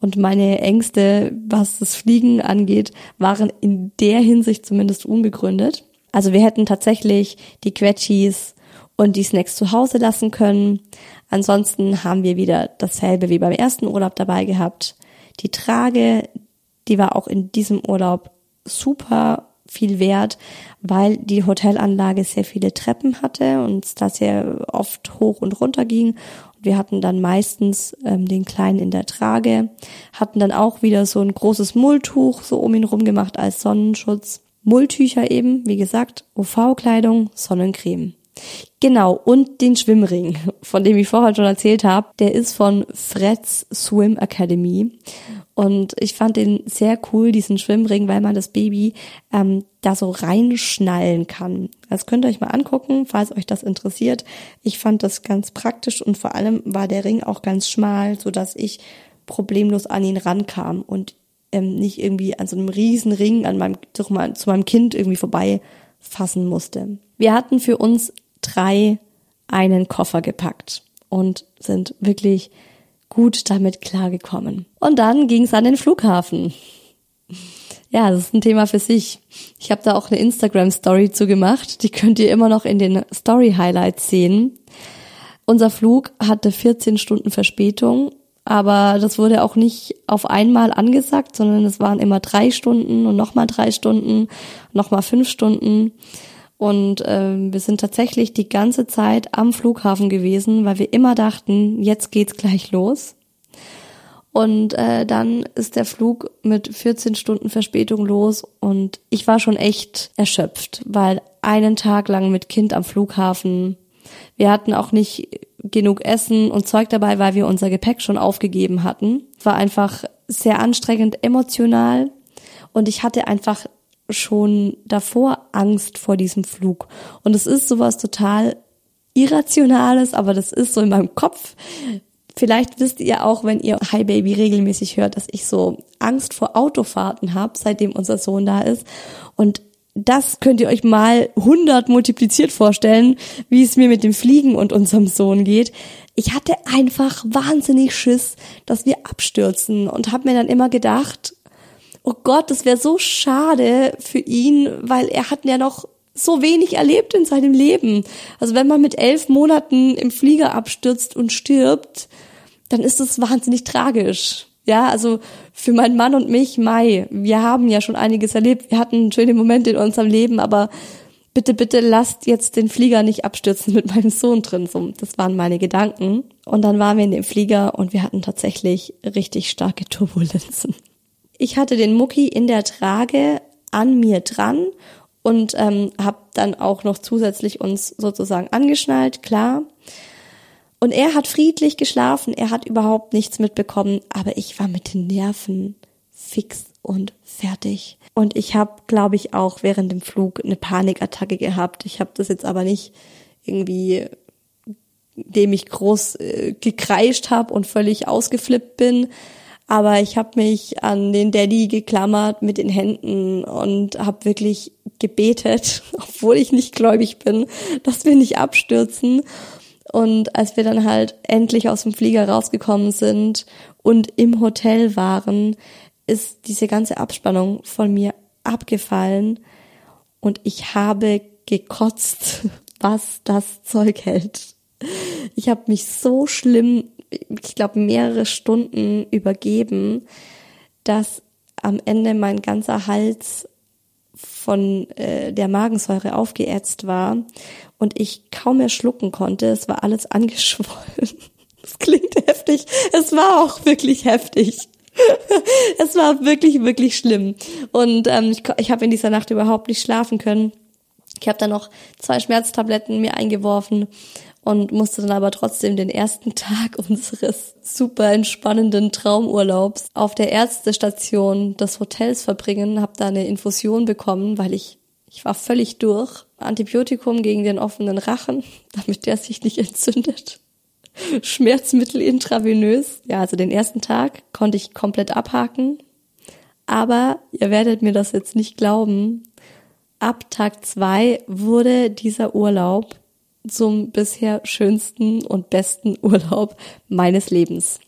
und meine Ängste, was das Fliegen angeht, waren in der Hinsicht zumindest unbegründet. Also wir hätten tatsächlich die Quetschis und die Snacks zu Hause lassen können. Ansonsten haben wir wieder dasselbe wie beim ersten Urlaub dabei gehabt. Die Trage, die war auch in diesem Urlaub super viel wert, weil die Hotelanlage sehr viele Treppen hatte und da sehr oft hoch und runter ging. Und wir hatten dann meistens ähm, den Kleinen in der Trage, hatten dann auch wieder so ein großes Mulltuch so um ihn rum gemacht als Sonnenschutz. Mulltücher eben, wie gesagt, UV-Kleidung, Sonnencreme. Genau, und den Schwimmring, von dem ich vorher schon erzählt habe, der ist von Freds Swim Academy. Und ich fand den sehr cool, diesen Schwimmring, weil man das Baby ähm, da so reinschnallen kann. Das könnt ihr euch mal angucken, falls euch das interessiert. Ich fand das ganz praktisch und vor allem war der Ring auch ganz schmal, so dass ich problemlos an ihn rankam und ähm, nicht irgendwie an so einem riesen Ring an meinem, zu meinem Kind irgendwie vorbei fassen musste. Wir hatten für uns drei einen Koffer gepackt und sind wirklich gut damit klargekommen. Und dann ging es an den Flughafen. Ja, das ist ein Thema für sich. Ich habe da auch eine Instagram-Story zu gemacht. Die könnt ihr immer noch in den Story-Highlights sehen. Unser Flug hatte 14 Stunden Verspätung, aber das wurde auch nicht auf einmal angesagt, sondern es waren immer drei Stunden und nochmal drei Stunden, nochmal fünf Stunden. Und ähm, wir sind tatsächlich die ganze Zeit am Flughafen gewesen, weil wir immer dachten, jetzt geht's gleich los. Und äh, dann ist der Flug mit 14 Stunden Verspätung los und ich war schon echt erschöpft, weil einen Tag lang mit Kind am Flughafen. Wir hatten auch nicht genug Essen und Zeug dabei, weil wir unser Gepäck schon aufgegeben hatten. War einfach sehr anstrengend emotional und ich hatte einfach schon davor Angst vor diesem Flug. Und es ist sowas total Irrationales, aber das ist so in meinem Kopf. Vielleicht wisst ihr auch, wenn ihr Hi Baby regelmäßig hört, dass ich so Angst vor Autofahrten habe, seitdem unser Sohn da ist. Und das könnt ihr euch mal 100 multipliziert vorstellen, wie es mir mit dem Fliegen und unserem Sohn geht. Ich hatte einfach wahnsinnig Schiss, dass wir abstürzen und habe mir dann immer gedacht, oh Gott, das wäre so schade für ihn, weil er hat ja noch so wenig erlebt in seinem Leben. Also wenn man mit elf Monaten im Flieger abstürzt und stirbt, dann ist das wahnsinnig tragisch. Ja, also für meinen Mann und mich, Mai, wir haben ja schon einiges erlebt. Wir hatten schöne Momente in unserem Leben, aber bitte, bitte lasst jetzt den Flieger nicht abstürzen mit meinem Sohn drin. So, das waren meine Gedanken. Und dann waren wir in dem Flieger und wir hatten tatsächlich richtig starke Turbulenzen. Ich hatte den Mucki in der Trage an mir dran und ähm, habe dann auch noch zusätzlich uns sozusagen angeschnallt, klar. Und er hat friedlich geschlafen, er hat überhaupt nichts mitbekommen, aber ich war mit den Nerven fix und fertig. Und ich habe, glaube ich, auch während dem Flug eine Panikattacke gehabt. Ich habe das jetzt aber nicht irgendwie, dem ich groß äh, gekreischt habe und völlig ausgeflippt bin, aber ich habe mich an den Daddy geklammert mit den Händen und habe wirklich gebetet, obwohl ich nicht gläubig bin, dass wir nicht abstürzen. Und als wir dann halt endlich aus dem Flieger rausgekommen sind und im Hotel waren, ist diese ganze Abspannung von mir abgefallen und ich habe gekotzt, was das Zeug hält. Ich habe mich so schlimm ich glaube, mehrere Stunden übergeben, dass am Ende mein ganzer Hals von äh, der Magensäure aufgeätzt war und ich kaum mehr schlucken konnte. Es war alles angeschwollen. Das klingt heftig. Es war auch wirklich heftig. es war wirklich, wirklich schlimm. Und ähm, ich, ich habe in dieser Nacht überhaupt nicht schlafen können. Ich habe dann noch zwei Schmerztabletten mir eingeworfen und musste dann aber trotzdem den ersten Tag unseres super entspannenden Traumurlaubs auf der Ärztestation des Hotels verbringen, habe da eine Infusion bekommen, weil ich ich war völlig durch. Antibiotikum gegen den offenen Rachen, damit der sich nicht entzündet. Schmerzmittel intravenös. Ja, also den ersten Tag konnte ich komplett abhaken. Aber ihr werdet mir das jetzt nicht glauben. Ab Tag zwei wurde dieser Urlaub zum bisher schönsten und besten Urlaub meines Lebens.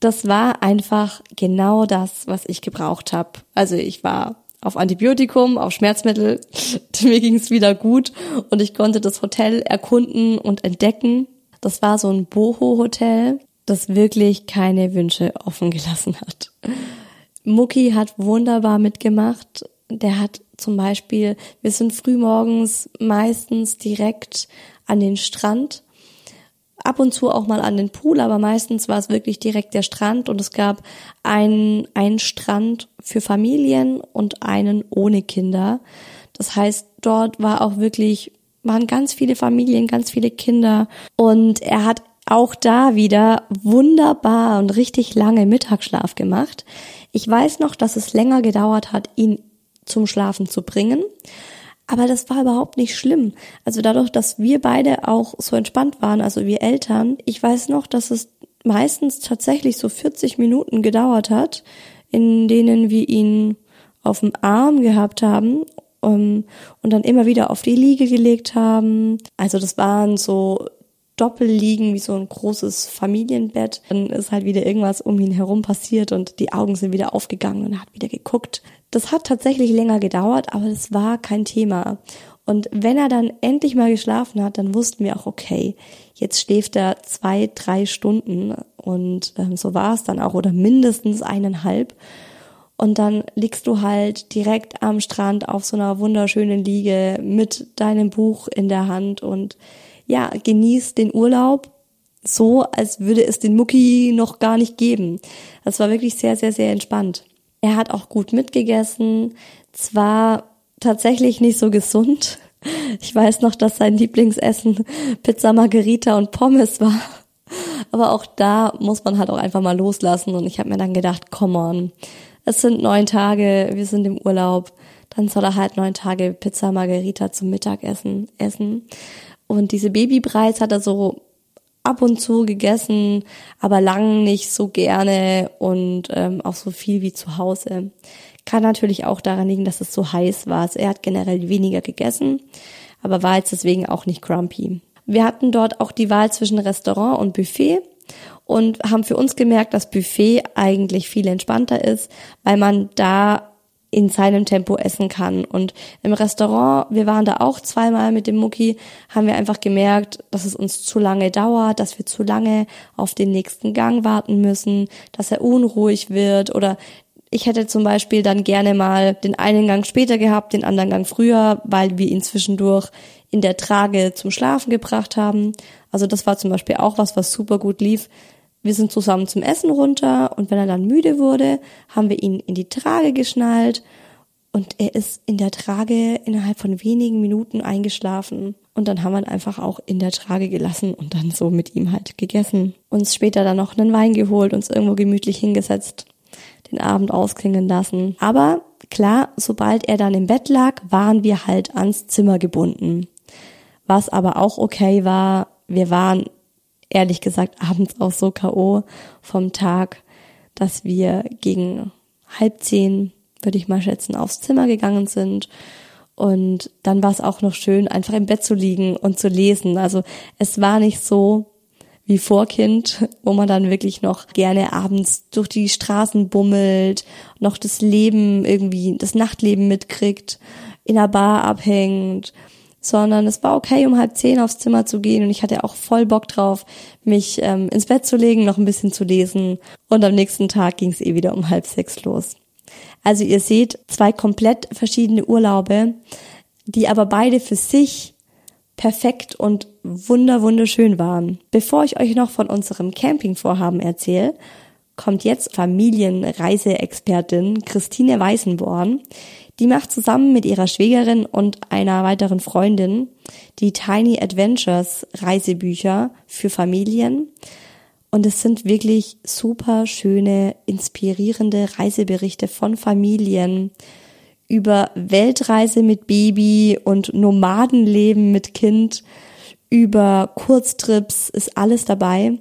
Das war einfach genau das, was ich gebraucht habe. Also ich war auf Antibiotikum, auf Schmerzmittel, mir ging es wieder gut und ich konnte das Hotel erkunden und entdecken. Das war so ein Boho-Hotel, das wirklich keine Wünsche offen gelassen hat. Mucki hat wunderbar mitgemacht. Der hat zum Beispiel, wir sind frühmorgens meistens direkt an den Strand, ab und zu auch mal an den Pool, aber meistens war es wirklich direkt der Strand und es gab einen, einen Strand für Familien und einen ohne Kinder. Das heißt, dort war auch wirklich, waren ganz viele Familien, ganz viele Kinder und er hat auch da wieder wunderbar und richtig lange Mittagsschlaf gemacht. Ich weiß noch, dass es länger gedauert hat, ihn zum Schlafen zu bringen. Aber das war überhaupt nicht schlimm. Also dadurch, dass wir beide auch so entspannt waren, also wir Eltern, ich weiß noch, dass es meistens tatsächlich so 40 Minuten gedauert hat, in denen wir ihn auf dem Arm gehabt haben um, ähm, und dann immer wieder auf die Liege gelegt haben. Also das waren so Doppelliegen wie so ein großes Familienbett. Dann ist halt wieder irgendwas um ihn herum passiert und die Augen sind wieder aufgegangen und er hat wieder geguckt. Das hat tatsächlich länger gedauert, aber das war kein Thema. Und wenn er dann endlich mal geschlafen hat, dann wussten wir auch, okay, jetzt schläft er zwei, drei Stunden und ähm, so war es dann auch oder mindestens eineinhalb. Und dann liegst du halt direkt am Strand auf so einer wunderschönen Liege mit deinem Buch in der Hand und ja, genießt den Urlaub so, als würde es den Mucki noch gar nicht geben. Das war wirklich sehr, sehr, sehr entspannt. Er hat auch gut mitgegessen, zwar tatsächlich nicht so gesund. Ich weiß noch, dass sein Lieblingsessen Pizza Margherita und Pommes war. Aber auch da muss man halt auch einfach mal loslassen und ich habe mir dann gedacht, come on, es sind neun Tage, wir sind im Urlaub, dann soll er halt neun Tage Pizza Margherita zum Mittagessen essen. Und diese Babybreis hat er so ab und zu gegessen, aber lang nicht so gerne und ähm, auch so viel wie zu Hause. Kann natürlich auch daran liegen, dass es so heiß war. Also er hat generell weniger gegessen, aber war jetzt deswegen auch nicht grumpy. Wir hatten dort auch die Wahl zwischen Restaurant und Buffet und haben für uns gemerkt, dass Buffet eigentlich viel entspannter ist, weil man da in seinem Tempo essen kann. Und im Restaurant, wir waren da auch zweimal mit dem Mucki, haben wir einfach gemerkt, dass es uns zu lange dauert, dass wir zu lange auf den nächsten Gang warten müssen, dass er unruhig wird oder ich hätte zum Beispiel dann gerne mal den einen Gang später gehabt, den anderen Gang früher, weil wir ihn zwischendurch in der Trage zum Schlafen gebracht haben. Also das war zum Beispiel auch was, was super gut lief. Wir sind zusammen zum Essen runter und wenn er dann müde wurde, haben wir ihn in die Trage geschnallt und er ist in der Trage innerhalb von wenigen Minuten eingeschlafen. Und dann haben wir ihn einfach auch in der Trage gelassen und dann so mit ihm halt gegessen. Uns später dann noch einen Wein geholt, uns irgendwo gemütlich hingesetzt, den Abend ausklingen lassen. Aber klar, sobald er dann im Bett lag, waren wir halt ans Zimmer gebunden. Was aber auch okay war, wir waren ehrlich gesagt abends auch so K.O. vom Tag, dass wir gegen halb zehn, würde ich mal schätzen, aufs Zimmer gegangen sind. Und dann war es auch noch schön, einfach im Bett zu liegen und zu lesen. Also es war nicht so wie Vorkind, wo man dann wirklich noch gerne abends durch die Straßen bummelt, noch das Leben irgendwie, das Nachtleben mitkriegt, in der Bar abhängt sondern es war okay, um halb zehn aufs Zimmer zu gehen und ich hatte auch voll Bock drauf, mich ähm, ins Bett zu legen, noch ein bisschen zu lesen und am nächsten Tag ging es eh wieder um halb sechs los. Also ihr seht zwei komplett verschiedene Urlaube, die aber beide für sich perfekt und wunder wunderschön waren. Bevor ich euch noch von unserem Campingvorhaben erzähle, kommt jetzt Familienreiseexpertin Christine Weißenborn. Die macht zusammen mit ihrer Schwägerin und einer weiteren Freundin die Tiny Adventures Reisebücher für Familien. Und es sind wirklich super schöne, inspirierende Reiseberichte von Familien über Weltreise mit Baby und Nomadenleben mit Kind, über Kurztrips ist alles dabei.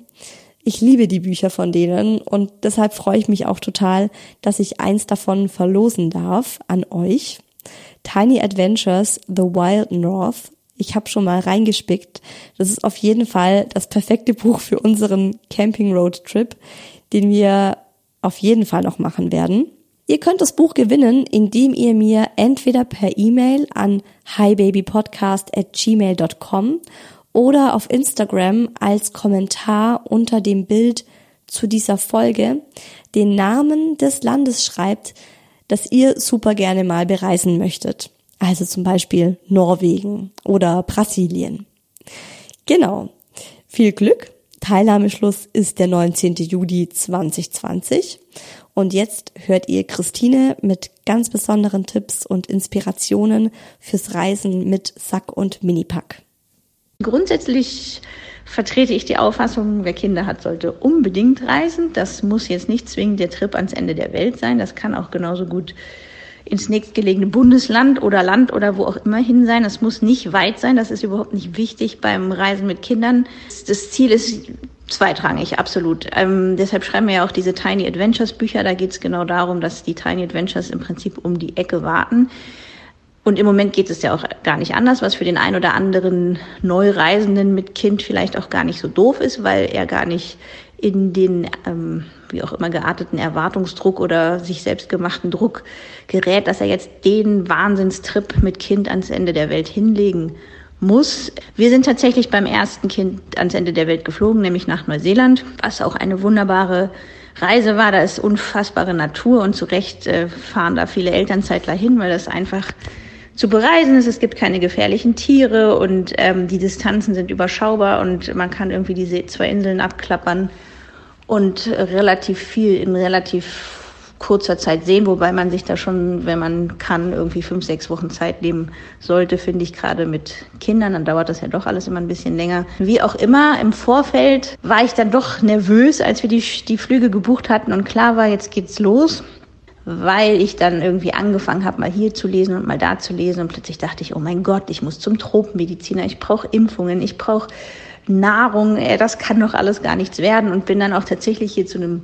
Ich liebe die Bücher von denen und deshalb freue ich mich auch total, dass ich eins davon verlosen darf an euch. Tiny Adventures The Wild North. Ich habe schon mal reingespickt. Das ist auf jeden Fall das perfekte Buch für unseren Camping Road Trip, den wir auf jeden Fall noch machen werden. Ihr könnt das Buch gewinnen, indem ihr mir entweder per E-Mail an hibabypodcast at gmail.com oder auf Instagram als Kommentar unter dem Bild zu dieser Folge den Namen des Landes schreibt, das ihr super gerne mal bereisen möchtet. Also zum Beispiel Norwegen oder Brasilien. Genau. Viel Glück. Teilnahmeschluss ist der 19. Juli 2020 und jetzt hört ihr Christine mit ganz besonderen Tipps und Inspirationen fürs Reisen mit Sack und Minipack. Grundsätzlich vertrete ich die Auffassung, wer Kinder hat, sollte unbedingt reisen. Das muss jetzt nicht zwingend der Trip ans Ende der Welt sein. Das kann auch genauso gut ins nächstgelegene Bundesland oder Land oder wo auch immer hin sein. Das muss nicht weit sein. Das ist überhaupt nicht wichtig beim Reisen mit Kindern. Das Ziel ist zweitrangig, absolut. Ähm, deshalb schreiben wir ja auch diese Tiny Adventures Bücher. Da geht es genau darum, dass die Tiny Adventures im Prinzip um die Ecke warten. Und im Moment geht es ja auch gar nicht anders, was für den einen oder anderen Neureisenden mit Kind vielleicht auch gar nicht so doof ist, weil er gar nicht in den, ähm, wie auch immer gearteten Erwartungsdruck oder sich selbst gemachten Druck gerät, dass er jetzt den Wahnsinnstrip mit Kind ans Ende der Welt hinlegen muss. Wir sind tatsächlich beim ersten Kind ans Ende der Welt geflogen, nämlich nach Neuseeland, was auch eine wunderbare Reise war. Da ist unfassbare Natur und zu Recht äh, fahren da viele Elternzeitler hin, weil das einfach zu bereisen ist. Es gibt keine gefährlichen Tiere und ähm, die Distanzen sind überschaubar und man kann irgendwie diese zwei Inseln abklappern und relativ viel in relativ kurzer Zeit sehen, wobei man sich da schon, wenn man kann, irgendwie fünf, sechs Wochen Zeit nehmen sollte, finde ich gerade mit Kindern, dann dauert das ja doch alles immer ein bisschen länger. Wie auch immer, im Vorfeld war ich dann doch nervös, als wir die, die Flüge gebucht hatten und klar war, jetzt geht's los weil ich dann irgendwie angefangen habe, mal hier zu lesen und mal da zu lesen. Und plötzlich dachte ich, oh mein Gott, ich muss zum Tropenmediziner, ich brauche Impfungen, ich brauche Nahrung, das kann doch alles gar nichts werden. Und bin dann auch tatsächlich hier zu einem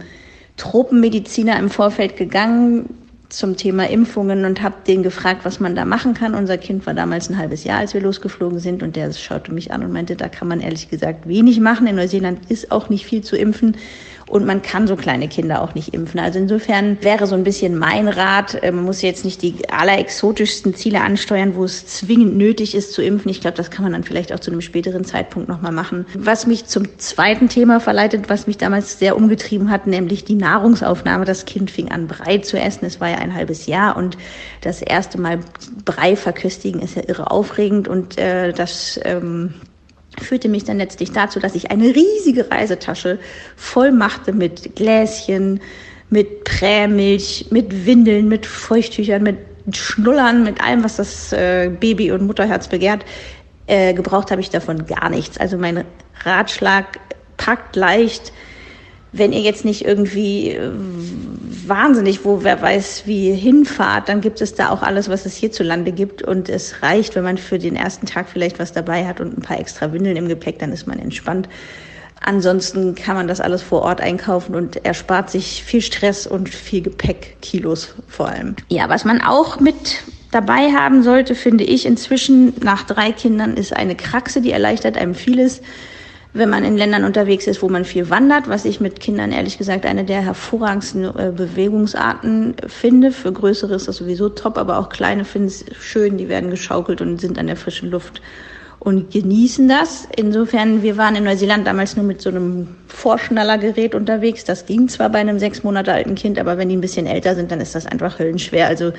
Tropenmediziner im Vorfeld gegangen zum Thema Impfungen und habe den gefragt, was man da machen kann. Unser Kind war damals ein halbes Jahr, als wir losgeflogen sind. Und der schaute mich an und meinte, da kann man ehrlich gesagt wenig machen. In Neuseeland ist auch nicht viel zu impfen und man kann so kleine Kinder auch nicht impfen. Also insofern wäre so ein bisschen mein Rat, äh, man muss jetzt nicht die allerexotischsten Ziele ansteuern, wo es zwingend nötig ist zu impfen. Ich glaube, das kann man dann vielleicht auch zu einem späteren Zeitpunkt nochmal machen. Was mich zum zweiten Thema verleitet, was mich damals sehr umgetrieben hat, nämlich die Nahrungsaufnahme. Das Kind fing an, Brei zu essen. Es war ja ein halbes Jahr und das erste Mal Brei verköstigen ist ja irre aufregend und äh, das ähm, führte mich dann letztlich dazu, dass ich eine riesige Reisetasche voll machte mit Gläschen, mit Prämilch, mit Windeln, mit Feuchttüchern, mit Schnullern, mit allem, was das äh, Baby und Mutterherz begehrt. Äh, gebraucht habe ich davon gar nichts. Also mein Ratschlag packt leicht wenn ihr jetzt nicht irgendwie äh, wahnsinnig, wo wer weiß, wie hinfahrt, dann gibt es da auch alles, was es hierzulande gibt. Und es reicht, wenn man für den ersten Tag vielleicht was dabei hat und ein paar extra Windeln im Gepäck, dann ist man entspannt. Ansonsten kann man das alles vor Ort einkaufen und erspart sich viel Stress und viel Gepäck, Kilos vor allem. Ja, was man auch mit dabei haben sollte, finde ich inzwischen nach drei Kindern, ist eine Kraxe, die erleichtert einem vieles wenn man in Ländern unterwegs ist, wo man viel wandert, was ich mit Kindern ehrlich gesagt eine der hervorragendsten äh, Bewegungsarten finde. Für größere ist das sowieso top, aber auch kleine finden es schön, die werden geschaukelt und sind an der frischen Luft und genießen das. Insofern, wir waren in Neuseeland damals nur mit so einem Vorschnallergerät unterwegs. Das ging zwar bei einem sechs Monate alten Kind, aber wenn die ein bisschen älter sind, dann ist das einfach höllenschwer. Also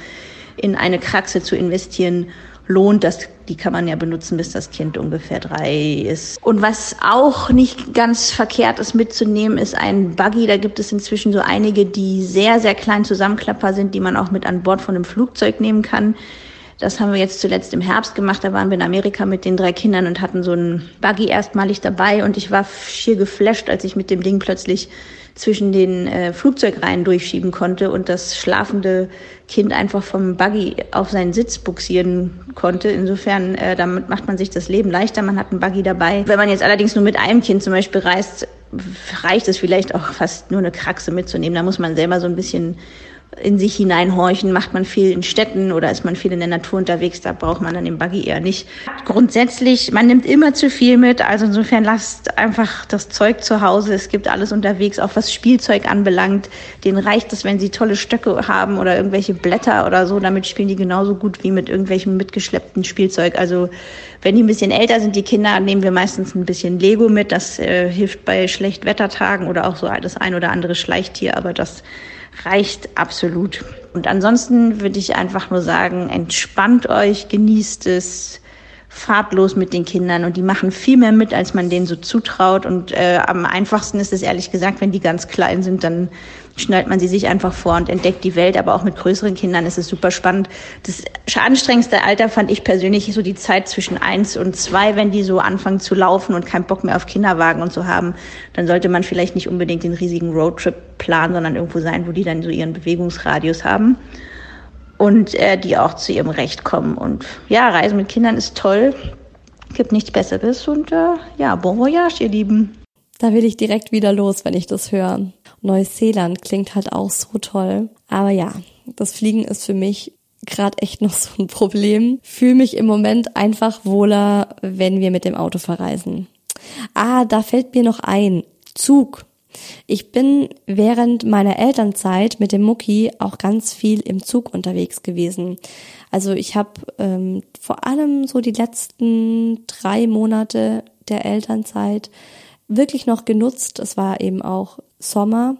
in eine Kraxe zu investieren, lohnt. Das, die kann man ja benutzen, bis das Kind ungefähr drei ist. Und was auch nicht ganz verkehrt ist mitzunehmen, ist ein Buggy. Da gibt es inzwischen so einige, die sehr, sehr klein zusammenklappbar sind, die man auch mit an Bord von einem Flugzeug nehmen kann. Das haben wir jetzt zuletzt im Herbst gemacht. Da waren wir in Amerika mit den drei Kindern und hatten so einen Buggy erstmalig dabei. Und ich war schier geflasht, als ich mit dem Ding plötzlich zwischen den äh, Flugzeugreihen durchschieben konnte und das schlafende Kind einfach vom Buggy auf seinen Sitz buxieren konnte. Insofern, äh, damit macht man sich das Leben leichter. Man hat einen Buggy dabei. Wenn man jetzt allerdings nur mit einem Kind zum Beispiel reist, reicht es vielleicht auch fast nur eine Kraxe mitzunehmen. Da muss man selber so ein bisschen in sich hineinhorchen, macht man viel in Städten oder ist man viel in der Natur unterwegs, da braucht man dann den Buggy eher nicht. Grundsätzlich, man nimmt immer zu viel mit, also insofern lasst einfach das Zeug zu Hause, es gibt alles unterwegs, auch was Spielzeug anbelangt, denen reicht es, wenn sie tolle Stöcke haben oder irgendwelche Blätter oder so, damit spielen die genauso gut wie mit irgendwelchem mitgeschleppten Spielzeug. Also wenn die ein bisschen älter sind, die Kinder, nehmen wir meistens ein bisschen Lego mit, das äh, hilft bei Schlechtwettertagen oder auch so das ein oder andere Schleichtier, aber das reicht absolut. Und ansonsten würde ich einfach nur sagen, entspannt euch, genießt es, fahrt los mit den Kindern und die machen viel mehr mit, als man denen so zutraut. Und äh, am einfachsten ist es ehrlich gesagt, wenn die ganz klein sind, dann schnallt man sie sich einfach vor und entdeckt die Welt. Aber auch mit größeren Kindern ist es super spannend. Das anstrengendste Alter fand ich persönlich so die Zeit zwischen eins und zwei, wenn die so anfangen zu laufen und keinen Bock mehr auf Kinderwagen und so haben. Dann sollte man vielleicht nicht unbedingt den riesigen Roadtrip planen, sondern irgendwo sein, wo die dann so ihren Bewegungsradius haben und äh, die auch zu ihrem Recht kommen. Und ja, Reisen mit Kindern ist toll, gibt nichts Besseres und äh, ja, bon voyage, ihr Lieben. Da will ich direkt wieder los, wenn ich das höre. Neuseeland klingt halt auch so toll. Aber ja, das Fliegen ist für mich gerade echt noch so ein Problem. Fühle mich im Moment einfach wohler, wenn wir mit dem Auto verreisen. Ah, da fällt mir noch ein. Zug. Ich bin während meiner Elternzeit mit dem Mucki auch ganz viel im Zug unterwegs gewesen. Also ich habe ähm, vor allem so die letzten drei Monate der Elternzeit wirklich noch genutzt. Es war eben auch Sommer.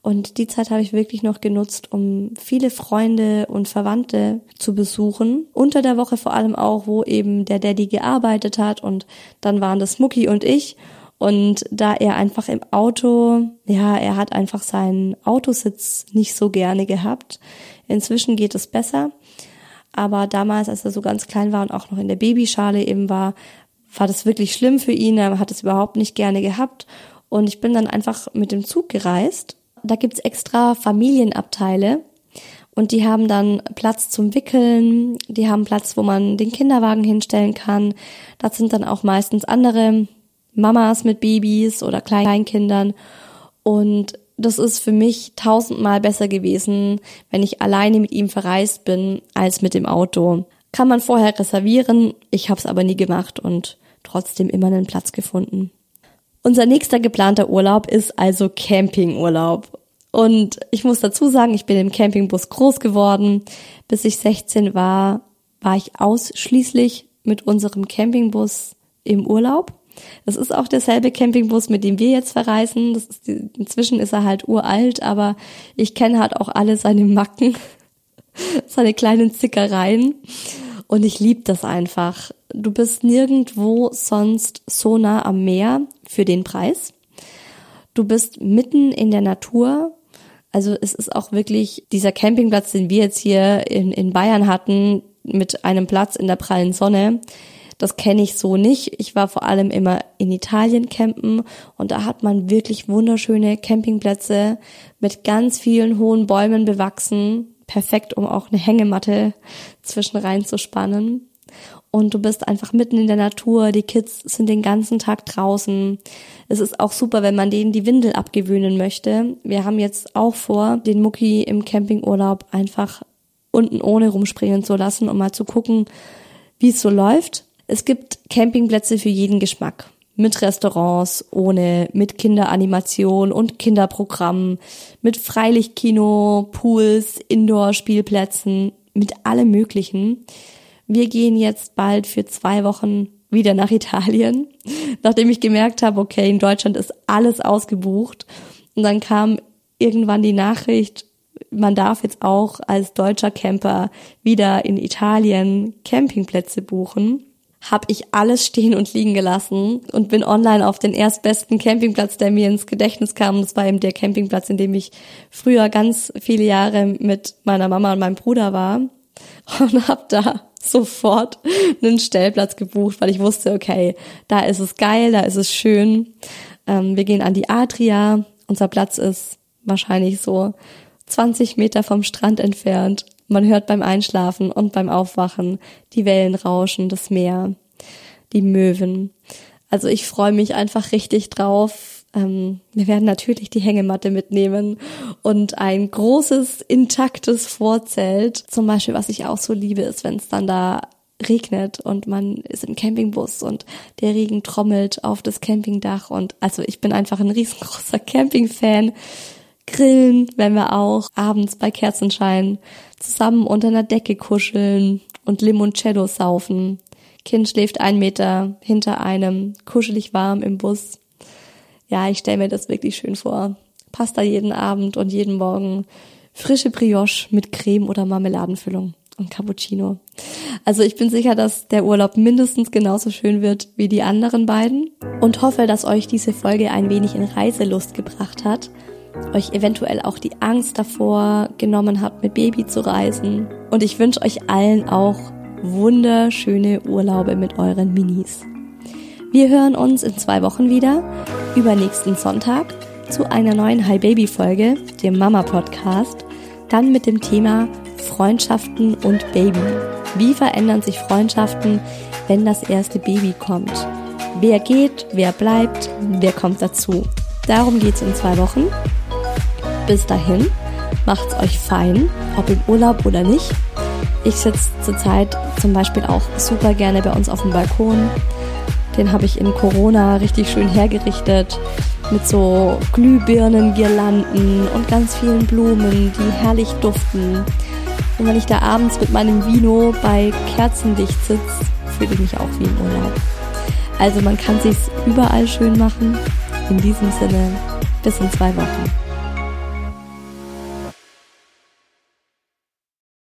Und die Zeit habe ich wirklich noch genutzt, um viele Freunde und Verwandte zu besuchen. Unter der Woche vor allem auch, wo eben der Daddy gearbeitet hat und dann waren das Mucki und ich. Und da er einfach im Auto, ja, er hat einfach seinen Autositz nicht so gerne gehabt. Inzwischen geht es besser. Aber damals, als er so ganz klein war und auch noch in der Babyschale eben war, war das wirklich schlimm für ihn. Er hat es überhaupt nicht gerne gehabt. Und ich bin dann einfach mit dem Zug gereist. Da gibt's extra Familienabteile. Und die haben dann Platz zum Wickeln, die haben Platz, wo man den Kinderwagen hinstellen kann. Das sind dann auch meistens andere Mamas mit Babys oder Kleinkindern. Und das ist für mich tausendmal besser gewesen, wenn ich alleine mit ihm verreist bin, als mit dem Auto. Kann man vorher reservieren, ich habe es aber nie gemacht und trotzdem immer einen Platz gefunden. Unser nächster geplanter Urlaub ist also Campingurlaub. Und ich muss dazu sagen, ich bin im Campingbus groß geworden. Bis ich 16 war, war ich ausschließlich mit unserem Campingbus im Urlaub. Das ist auch derselbe Campingbus, mit dem wir jetzt verreisen. Das ist die, inzwischen ist er halt uralt, aber ich kenne halt auch alle seine Macken, seine kleinen Zickereien. Und ich liebe das einfach. Du bist nirgendwo sonst so nah am Meer für den Preis. Du bist mitten in der Natur. Also es ist auch wirklich dieser Campingplatz, den wir jetzt hier in, in Bayern hatten, mit einem Platz in der prallen Sonne das kenne ich so nicht. Ich war vor allem immer in Italien campen und da hat man wirklich wunderschöne Campingplätze mit ganz vielen hohen Bäumen bewachsen. Perfekt, um auch eine Hängematte zwischen rein zu spannen. Und du bist einfach mitten in der Natur. Die Kids sind den ganzen Tag draußen. Es ist auch super, wenn man denen die Windel abgewöhnen möchte. Wir haben jetzt auch vor, den Mucki im Campingurlaub einfach unten ohne rumspringen zu lassen, um mal zu gucken, wie es so läuft. Es gibt Campingplätze für jeden Geschmack. Mit Restaurants, ohne, mit Kinderanimation und Kinderprogramm, mit Freilichtkino, Pools, Indoor-Spielplätzen, mit allem Möglichen. Wir gehen jetzt bald für zwei Wochen wieder nach Italien, nachdem ich gemerkt habe, okay, in Deutschland ist alles ausgebucht. Und dann kam irgendwann die Nachricht, man darf jetzt auch als deutscher Camper wieder in Italien Campingplätze buchen. Hab ich alles stehen und liegen gelassen und bin online auf den erstbesten Campingplatz, der mir ins Gedächtnis kam. Das war eben der Campingplatz, in dem ich früher ganz viele Jahre mit meiner Mama und meinem Bruder war und hab da sofort einen Stellplatz gebucht, weil ich wusste, okay, da ist es geil, da ist es schön. Ähm, wir gehen an die Adria. Unser Platz ist wahrscheinlich so 20 Meter vom Strand entfernt. Man hört beim Einschlafen und beim Aufwachen die Wellen rauschen, das Meer, die Möwen. Also ich freue mich einfach richtig drauf. Ähm, wir werden natürlich die Hängematte mitnehmen und ein großes, intaktes Vorzelt. Zum Beispiel, was ich auch so liebe, ist, wenn es dann da regnet und man ist im Campingbus und der Regen trommelt auf das Campingdach und also ich bin einfach ein riesengroßer Campingfan. Grillen, wenn wir auch abends bei Kerzenschein zusammen unter einer Decke kuscheln und Limoncello saufen. Kind schläft ein Meter hinter einem, kuschelig warm im Bus. Ja, ich stelle mir das wirklich schön vor. Pasta jeden Abend und jeden Morgen. Frische Brioche mit Creme oder Marmeladenfüllung und Cappuccino. Also ich bin sicher, dass der Urlaub mindestens genauso schön wird wie die anderen beiden und hoffe, dass euch diese Folge ein wenig in Reiselust gebracht hat euch eventuell auch die Angst davor genommen habt, mit Baby zu reisen. Und ich wünsche euch allen auch wunderschöne Urlaube mit euren Minis. Wir hören uns in zwei Wochen wieder, übernächsten Sonntag, zu einer neuen Hi Baby Folge, dem Mama Podcast, dann mit dem Thema Freundschaften und Baby. Wie verändern sich Freundschaften, wenn das erste Baby kommt? Wer geht, wer bleibt, wer kommt dazu? Darum geht's in zwei Wochen. Bis dahin, macht's euch fein, ob im Urlaub oder nicht. Ich sitze zurzeit zum Beispiel auch super gerne bei uns auf dem Balkon. Den habe ich in Corona richtig schön hergerichtet mit so Glühbirnen, Girlanden und ganz vielen Blumen, die herrlich duften. Und wenn ich da abends mit meinem Vino bei Kerzenlicht sitze, fühle ich mich auch wie im Urlaub. Also man kann sich's überall schön machen. In diesem Sinne, bis in zwei Wochen.